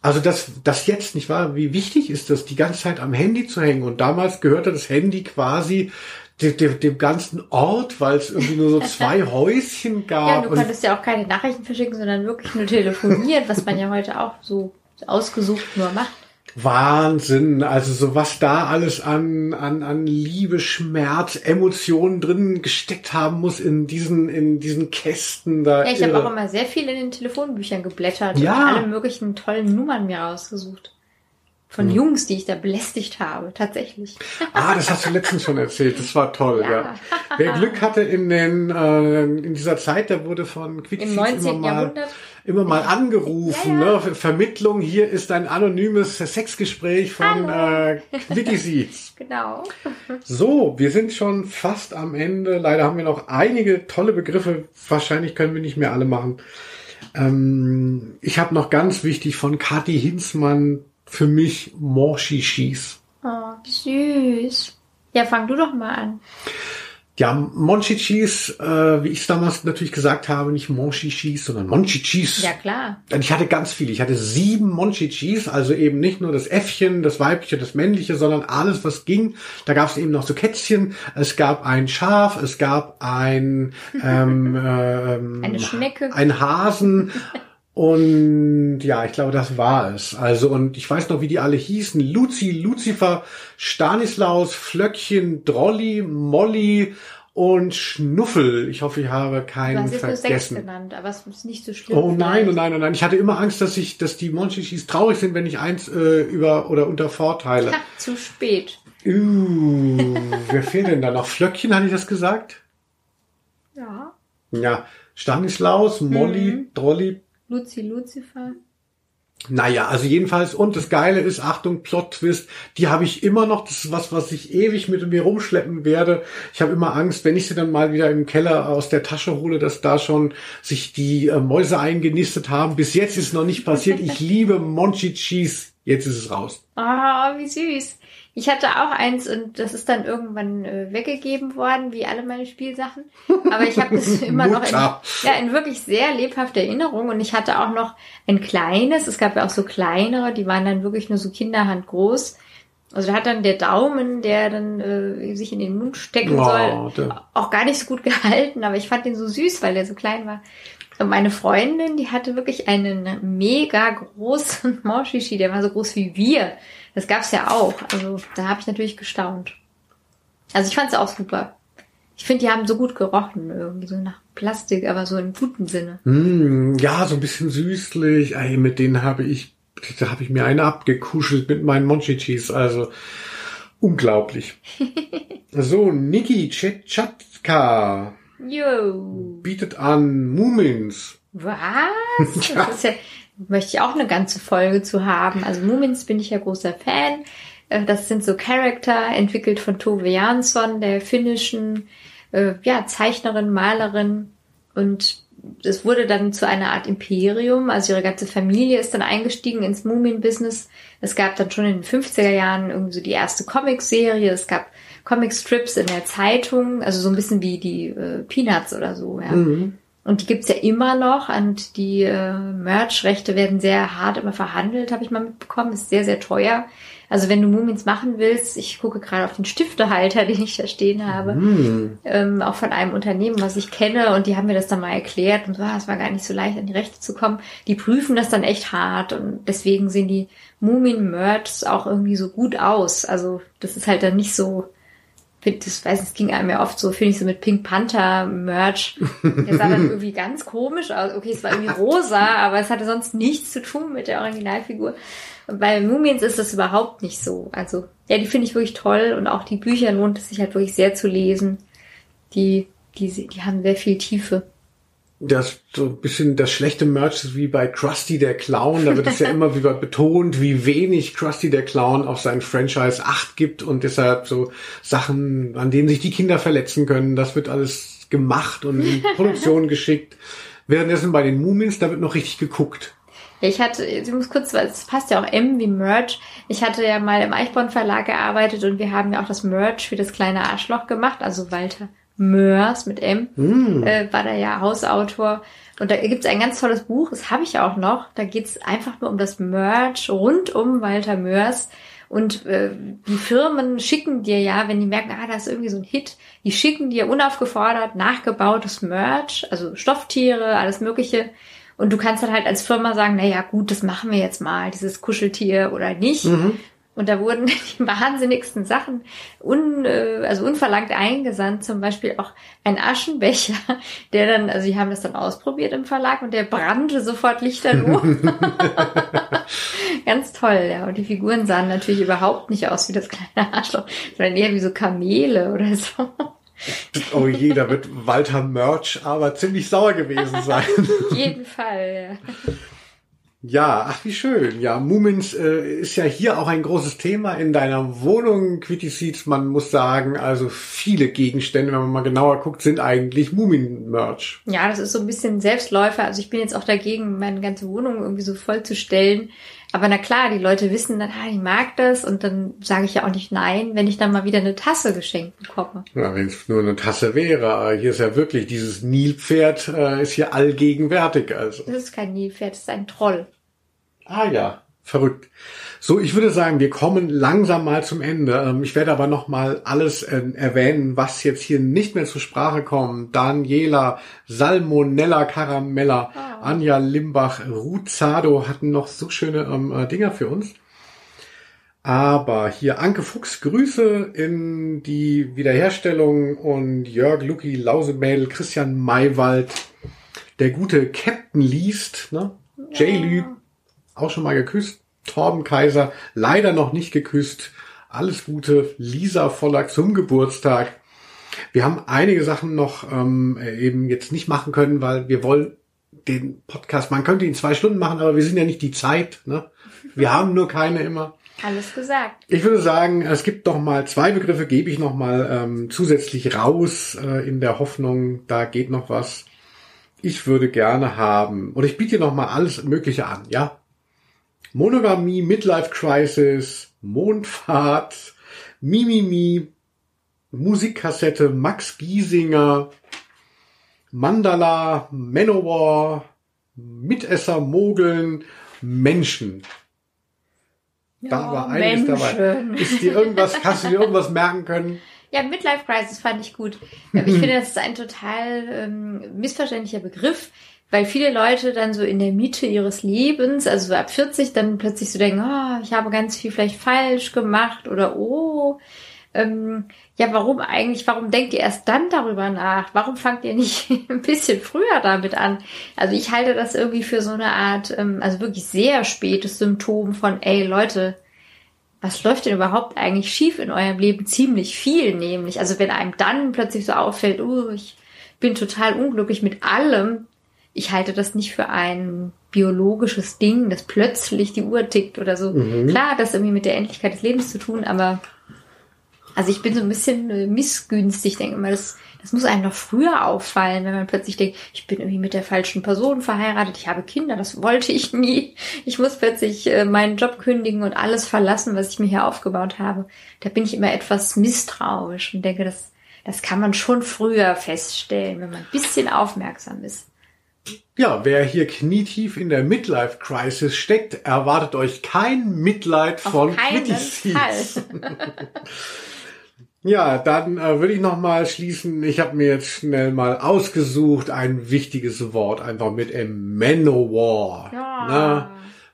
Also das, das jetzt nicht wahr? Wie wichtig ist das, die ganze Zeit am Handy zu hängen? Und damals gehörte das Handy quasi dem, dem, dem ganzen Ort, weil es irgendwie nur so zwei <laughs> Häuschen gab. Ja, du konntest ja auch keine Nachrichten verschicken, sondern wirklich nur telefonieren, was man ja heute auch so ausgesucht nur macht. Wahnsinn, also so was da alles an, an, an Liebe, Schmerz, Emotionen drin gesteckt haben muss in diesen, in diesen Kästen da. Ja, ich habe auch immer sehr viel in den Telefonbüchern geblättert Ja. und alle möglichen tollen Nummern mir rausgesucht. Von Jungs, die ich da belästigt habe, tatsächlich. Ah, das hast du letztens schon erzählt. Das war toll, ja. Ja. Wer Glück hatte in den äh, in dieser Zeit, der wurde von Quickseeds Im 19. immer mal Jahrhundert. immer mal angerufen, Ja, ja. ne? Ver- Vermittlung. Hier ist ein anonymes Sexgespräch von äh, Quickiseeds. <laughs> Genau. So, wir sind schon fast am Ende. Leider haben wir noch einige tolle Begriffe. Wahrscheinlich können wir nicht mehr alle machen. Ähm, ich habe noch ganz wichtig von Kathi Hinzmann für mich Morshishis. Oh, wie süß. Ja, fang du doch mal an. Ja, Monchichis, äh, wie ich es damals natürlich gesagt habe, nicht Monchichis, sondern Monchichis. Ja, klar. Und ich hatte ganz viele. Ich hatte sieben Monchichis, also eben nicht nur das Äffchen, das Weibliche, das Männliche, sondern alles, was ging. Da gab es eben noch so Kätzchen. Es gab ein Schaf, es gab ein ähm, <laughs> ähm, Eine Schnecke. ein Hasen. Und ja, ich glaube, das war es. Also, und ich weiß noch, wie die alle hießen. Luzi, Lucifer, Stanislaus, Flöckchen, Drolli, Molly und Schnuffel. Ich hoffe, ich habe Du keinen hast jetzt nur sechs vergessen. genannt, aber es ist nicht so schlimm. Oh nein, oh nein, oh nein. Ich hatte immer Angst, dass ich, dass die Monchichis traurig sind, wenn ich eins äh, über oder unter vorteile. Ha, zu spät. Uh, wer fehlt denn da noch? Flöckchen, hatte ich das gesagt? Ja. Ja, Stanislaus, Molly, Mhm. Drolli. Luzi, Lucifer. Naja, also jedenfalls, und das Geile ist, Achtung, Plot-Twist, die habe ich immer noch, das ist was, was ich ewig mit mir rumschleppen werde. Ich habe immer Angst, wenn ich sie dann mal wieder im Keller aus der Tasche hole, dass da schon sich die äh, Mäuse eingenistet haben. Bis jetzt ist noch nicht passiert. Ich liebe Monchi Cheese. Jetzt ist es raus. Oh, wie süß. Ich hatte auch eins und das ist dann irgendwann äh, weggegeben worden, wie alle meine Spielsachen. Aber ich habe das <laughs> immer noch in, ja, in wirklich sehr lebhafter Erinnerung. Und ich hatte auch noch ein kleines, es gab ja auch so kleinere, die waren dann wirklich nur so Kinderhand groß. Also da hat dann der Daumen, der dann äh, sich in den Mund stecken Oh, soll, der- auch gar nicht so gut <laughs> gehalten. Aber ich fand den so süß, weil der so klein war. Und meine Freundin, die hatte wirklich einen mega großen <laughs> Morshishi, der war so groß wie wir. Das gab's ja auch. Also da habe ich natürlich gestaunt. Also ich fand's auch super. Ich finde, die haben so gut gerochen, irgendwie so nach Plastik, aber so im guten Sinne. Mm, ja, so ein bisschen süßlich. Ey, mit denen habe ich, da habe ich mir eine abgekuschelt mit meinen Monchichis. Also unglaublich. <laughs> so, Niki Tschetschatska Yo. bietet an Mumins. Was? <laughs> Das ist ja, möchte ich auch eine ganze Folge zu haben. Also Mumins bin ich ja großer Fan. Äh, Das sind so Charakter, entwickelt von Tove Jansson, der finnischen äh, ja, Zeichnerin, Malerin. Und es wurde dann zu einer Art Imperium. Also ihre ganze Familie ist dann eingestiegen ins Mumien-Business. Es gab dann schon in den 50er Jahren irgendwie so die erste Comic-Serie. Es gab Comic-Strips in der Zeitung, also so ein bisschen wie die äh, Peanuts oder so. Ja. Und die gibt's ja immer noch und die äh, Merch-Rechte werden sehr hart immer verhandelt, habe ich mal mitbekommen. Ist sehr, sehr teuer. Also wenn du Mumins machen willst, ich gucke gerade auf den Stiftehalter, <laughs> den ich da stehen habe, ähm, auch von einem Unternehmen, was ich kenne und die haben mir das dann mal erklärt und so, ah, es war gar nicht so leicht, an die Rechte zu kommen. Die prüfen das dann echt hart und deswegen sehen die Mumin-Merchs auch irgendwie so gut aus. Also das ist halt dann nicht so das weiß, es ging einem ja oft so, finde ich so mit Pink Panther Merch. Der sah dann <laughs> irgendwie ganz komisch aus. Okay, es war irgendwie rosa, aber es hatte sonst nichts zu tun mit der Originalfigur. Und bei Mumins ist das überhaupt nicht so. Also, ja, die finde ich wirklich toll und auch die Bücher lohnt es sich halt wirklich sehr zu lesen. Die Die, die haben sehr viel Tiefe das so ein bisschen das schlechte Merch ist wie bei Krusty der Clown. Da wird es ja <laughs> immer wieder betont, wie wenig Krusty der Clown auf sein Franchise Acht gibt und deshalb so Sachen, an denen sich die Kinder verletzen können, das wird alles gemacht und in <laughs> Produktion geschickt. Währenddessen bei den Moomins, da wird noch richtig geguckt. Ich hatte, ich muss kurz, weil es passt ja auch M wie Merch. Ich hatte ja mal im Eichborn Verlag gearbeitet und wir haben ja auch das Merch für das kleine Arschloch gemacht, also Walter Mörs mit M, mm. äh, war da ja Hausautor. Und da gibt's ein ganz tolles Buch, das habe ich auch noch. Da geht's einfach nur um das Merch rund um Walter Mörs. Und äh, die Firmen schicken dir ja, wenn die merken, ah, da ist irgendwie so ein Hit, die schicken dir unaufgefordert nachgebautes Merch, also Stofftiere, alles Mögliche. Und du kannst dann halt als Firma sagen, na ja, gut, das machen wir jetzt mal, dieses Kuscheltier oder nicht. Mhm. Und da wurden <laughs> die wahnsinnigsten Sachen un, äh, also unverlangt eingesandt, zum Beispiel auch ein Aschenbecher, <laughs> der dann, also die haben das dann ausprobiert im Verlag und der brannte sofort lichterloh. <laughs> Ganz toll, ja. Und die Figuren sahen natürlich überhaupt nicht aus wie das kleine Arschloch, sondern eher wie so Kamele oder so. Oh je, da wird Walter Merch aber ziemlich sauer gewesen sein. Auf jeden Fall, ja. Ja, ach wie schön. Ja, Mumins äh, ist ja hier auch ein großes Thema in deiner Wohnung. Quitty Seeds, man muss sagen, also viele Gegenstände, wenn man mal genauer guckt, sind eigentlich Mumin-Merch. Ja, das ist so ein bisschen Selbstläufer. Also ich bin jetzt auch dagegen, meine ganze Wohnung irgendwie so vollzustellen. Aber na klar, die Leute wissen dann, ah, ich mag das und dann sage ich ja auch nicht nein, wenn ich dann mal wieder eine Tasse geschenkt bekomme. Ja, wenn es nur eine Tasse wäre. Hier ist ja wirklich dieses Nilpferd äh, ist hier allgegenwärtig. Also. Das ist kein Nilpferd, das ist ein Troll. Ah ja, verrückt. So, ich würde sagen, wir kommen langsam mal zum Ende. Ähm, ich werde aber noch mal alles äh, erwähnen, was jetzt hier nicht mehr zur Sprache kommt. Daniela, Salmonella Caramella, oh. Anja Limbach, Ruzado hatten noch so schöne ähm, äh, Dinger für uns. Aber hier Anke Fuchs, Grüße in die Wiederherstellung und Jörg Lucky, Lausemädel, Christian Maywald, der gute Captain liest, ne? Ja. J-Lü, auch schon mal geküsst. Torben Kaiser, leider noch nicht geküsst. Alles Gute, Lisa Vollack zum Geburtstag. Wir haben einige Sachen noch ähm, eben jetzt nicht machen können, weil wir wollen den Podcast, man könnte ihn zwei Stunden machen, aber wir sind ja nicht die Zeit. Ne? Wir haben nur keine immer. Alles gesagt. Ich würde sagen, es gibt noch mal zwei Begriffe, gebe ich noch mal ähm, zusätzlich raus äh, in der Hoffnung, da geht noch was. Ich würde gerne haben, oder ich biete noch mal alles Mögliche an, ja. Monogamie, Midlife Crisis, Mondfahrt, Mimimi, Musikkassette, Max Giesinger, Mandala, Manowar, Mitesser, Mogeln, Menschen. Ja, da war einiges Menschen. dabei. Ist dir irgendwas, <laughs> hast du dir irgendwas merken können? Ja, Midlife Crisis fand ich gut. Ich <laughs> finde, das ist ein total ähm, missverständlicher Begriff weil viele Leute dann so in der Mitte ihres Lebens, also so ab 40, dann plötzlich so denken, oh, ich habe ganz viel vielleicht falsch gemacht oder oh, ähm, ja, warum eigentlich, warum denkt ihr erst dann darüber nach? Warum fangt ihr nicht <laughs> ein bisschen früher damit an? Also ich halte das irgendwie für so eine Art, ähm, also wirklich sehr spätes Symptom von, ey Leute, was läuft denn überhaupt eigentlich schief in eurem Leben? Ziemlich viel nämlich. Also wenn einem dann plötzlich so auffällt, oh, ich bin total unglücklich mit allem, ich halte das nicht für ein biologisches Ding, das plötzlich die Uhr tickt oder so. Mhm. Klar hat das irgendwie mit der Endlichkeit des Lebens zu tun, aber also ich bin so ein bisschen äh, missgünstig, denke immer, das, das muss einem noch früher auffallen, wenn man plötzlich denkt, ich bin irgendwie mit der falschen Person verheiratet, ich habe Kinder, das wollte ich nie. Ich muss plötzlich äh, meinen Job kündigen und alles verlassen, was ich mir hier aufgebaut habe. Da bin ich immer etwas misstrauisch und denke, das, das kann man schon früher feststellen, wenn man ein bisschen aufmerksam ist. Ja, wer hier knietief in der Midlife Crisis steckt, erwartet euch kein Mitleid von Quitty <laughs> Ja, dann äh, würde ich noch mal schließen. Ich habe mir jetzt schnell mal ausgesucht ein wichtiges Wort einfach mit M. Manowar. Ja.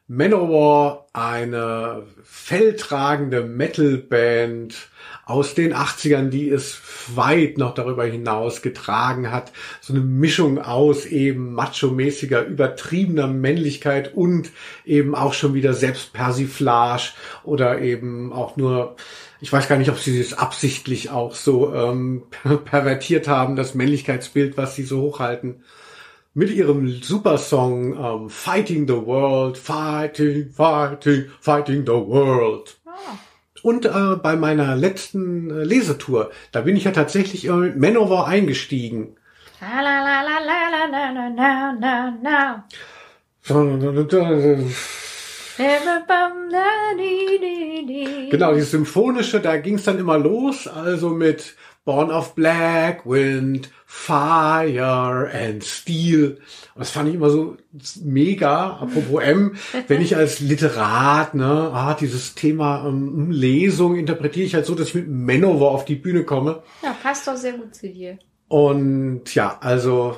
Manowar, eine felltragende Metalband aus den 80ern, die es weit noch darüber hinaus getragen hat. So eine Mischung aus eben macho-mäßiger, übertriebener Männlichkeit und eben auch schon wieder Selbstpersiflage oder eben auch nur Ich weiß gar nicht, ob sie es absichtlich auch so ähm, pervertiert haben, das Männlichkeitsbild, was sie so hochhalten. Mit ihrem Supersong ähm, Fighting the World, Fighting, Fighting, Fighting the World. Ah. Und äh, bei meiner letzten äh, Lesetour, da bin ich ja tatsächlich äh, mit Manowar eingestiegen. Genau, die symphonische, da ging es dann immer los, also mit Born of Black, Wind, Fire and Steel. Und das fand ich immer so mega, apropos M, wenn ich als Literat, ne, ah, dieses Thema ähm, Lesung interpretiere ich halt so, dass ich mit Manowar auf die Bühne komme. Ja, passt doch sehr gut zu dir. Und ja, also,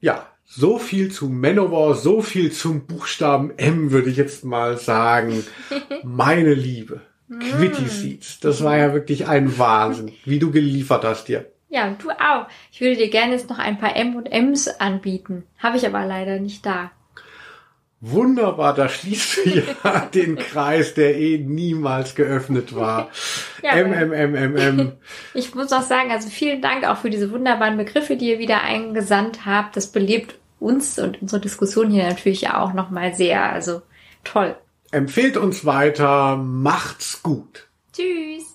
ja, so viel zu Manowar, so viel zum Buchstaben M, würde ich jetzt mal sagen. <laughs> Meine Liebe. Quitty Seeds. Das war ja wirklich ein Wahnsinn, wie du geliefert hast dir. Ja, du auch. Ich würde dir gerne jetzt noch ein paar M und M's anbieten. Habe ich aber leider nicht da. Wunderbar, da schließt du ja <laughs> den Kreis, der eh niemals geöffnet war. <laughs> Ja, M, M, M, M, M. <laughs> Ich muss auch sagen, also vielen Dank auch für diese wunderbaren Begriffe, die ihr wieder eingesandt habt. Das belebt uns und unsere Diskussion hier natürlich auch nochmal sehr. Also toll. Empfehlt uns weiter, macht's gut. Tschüss.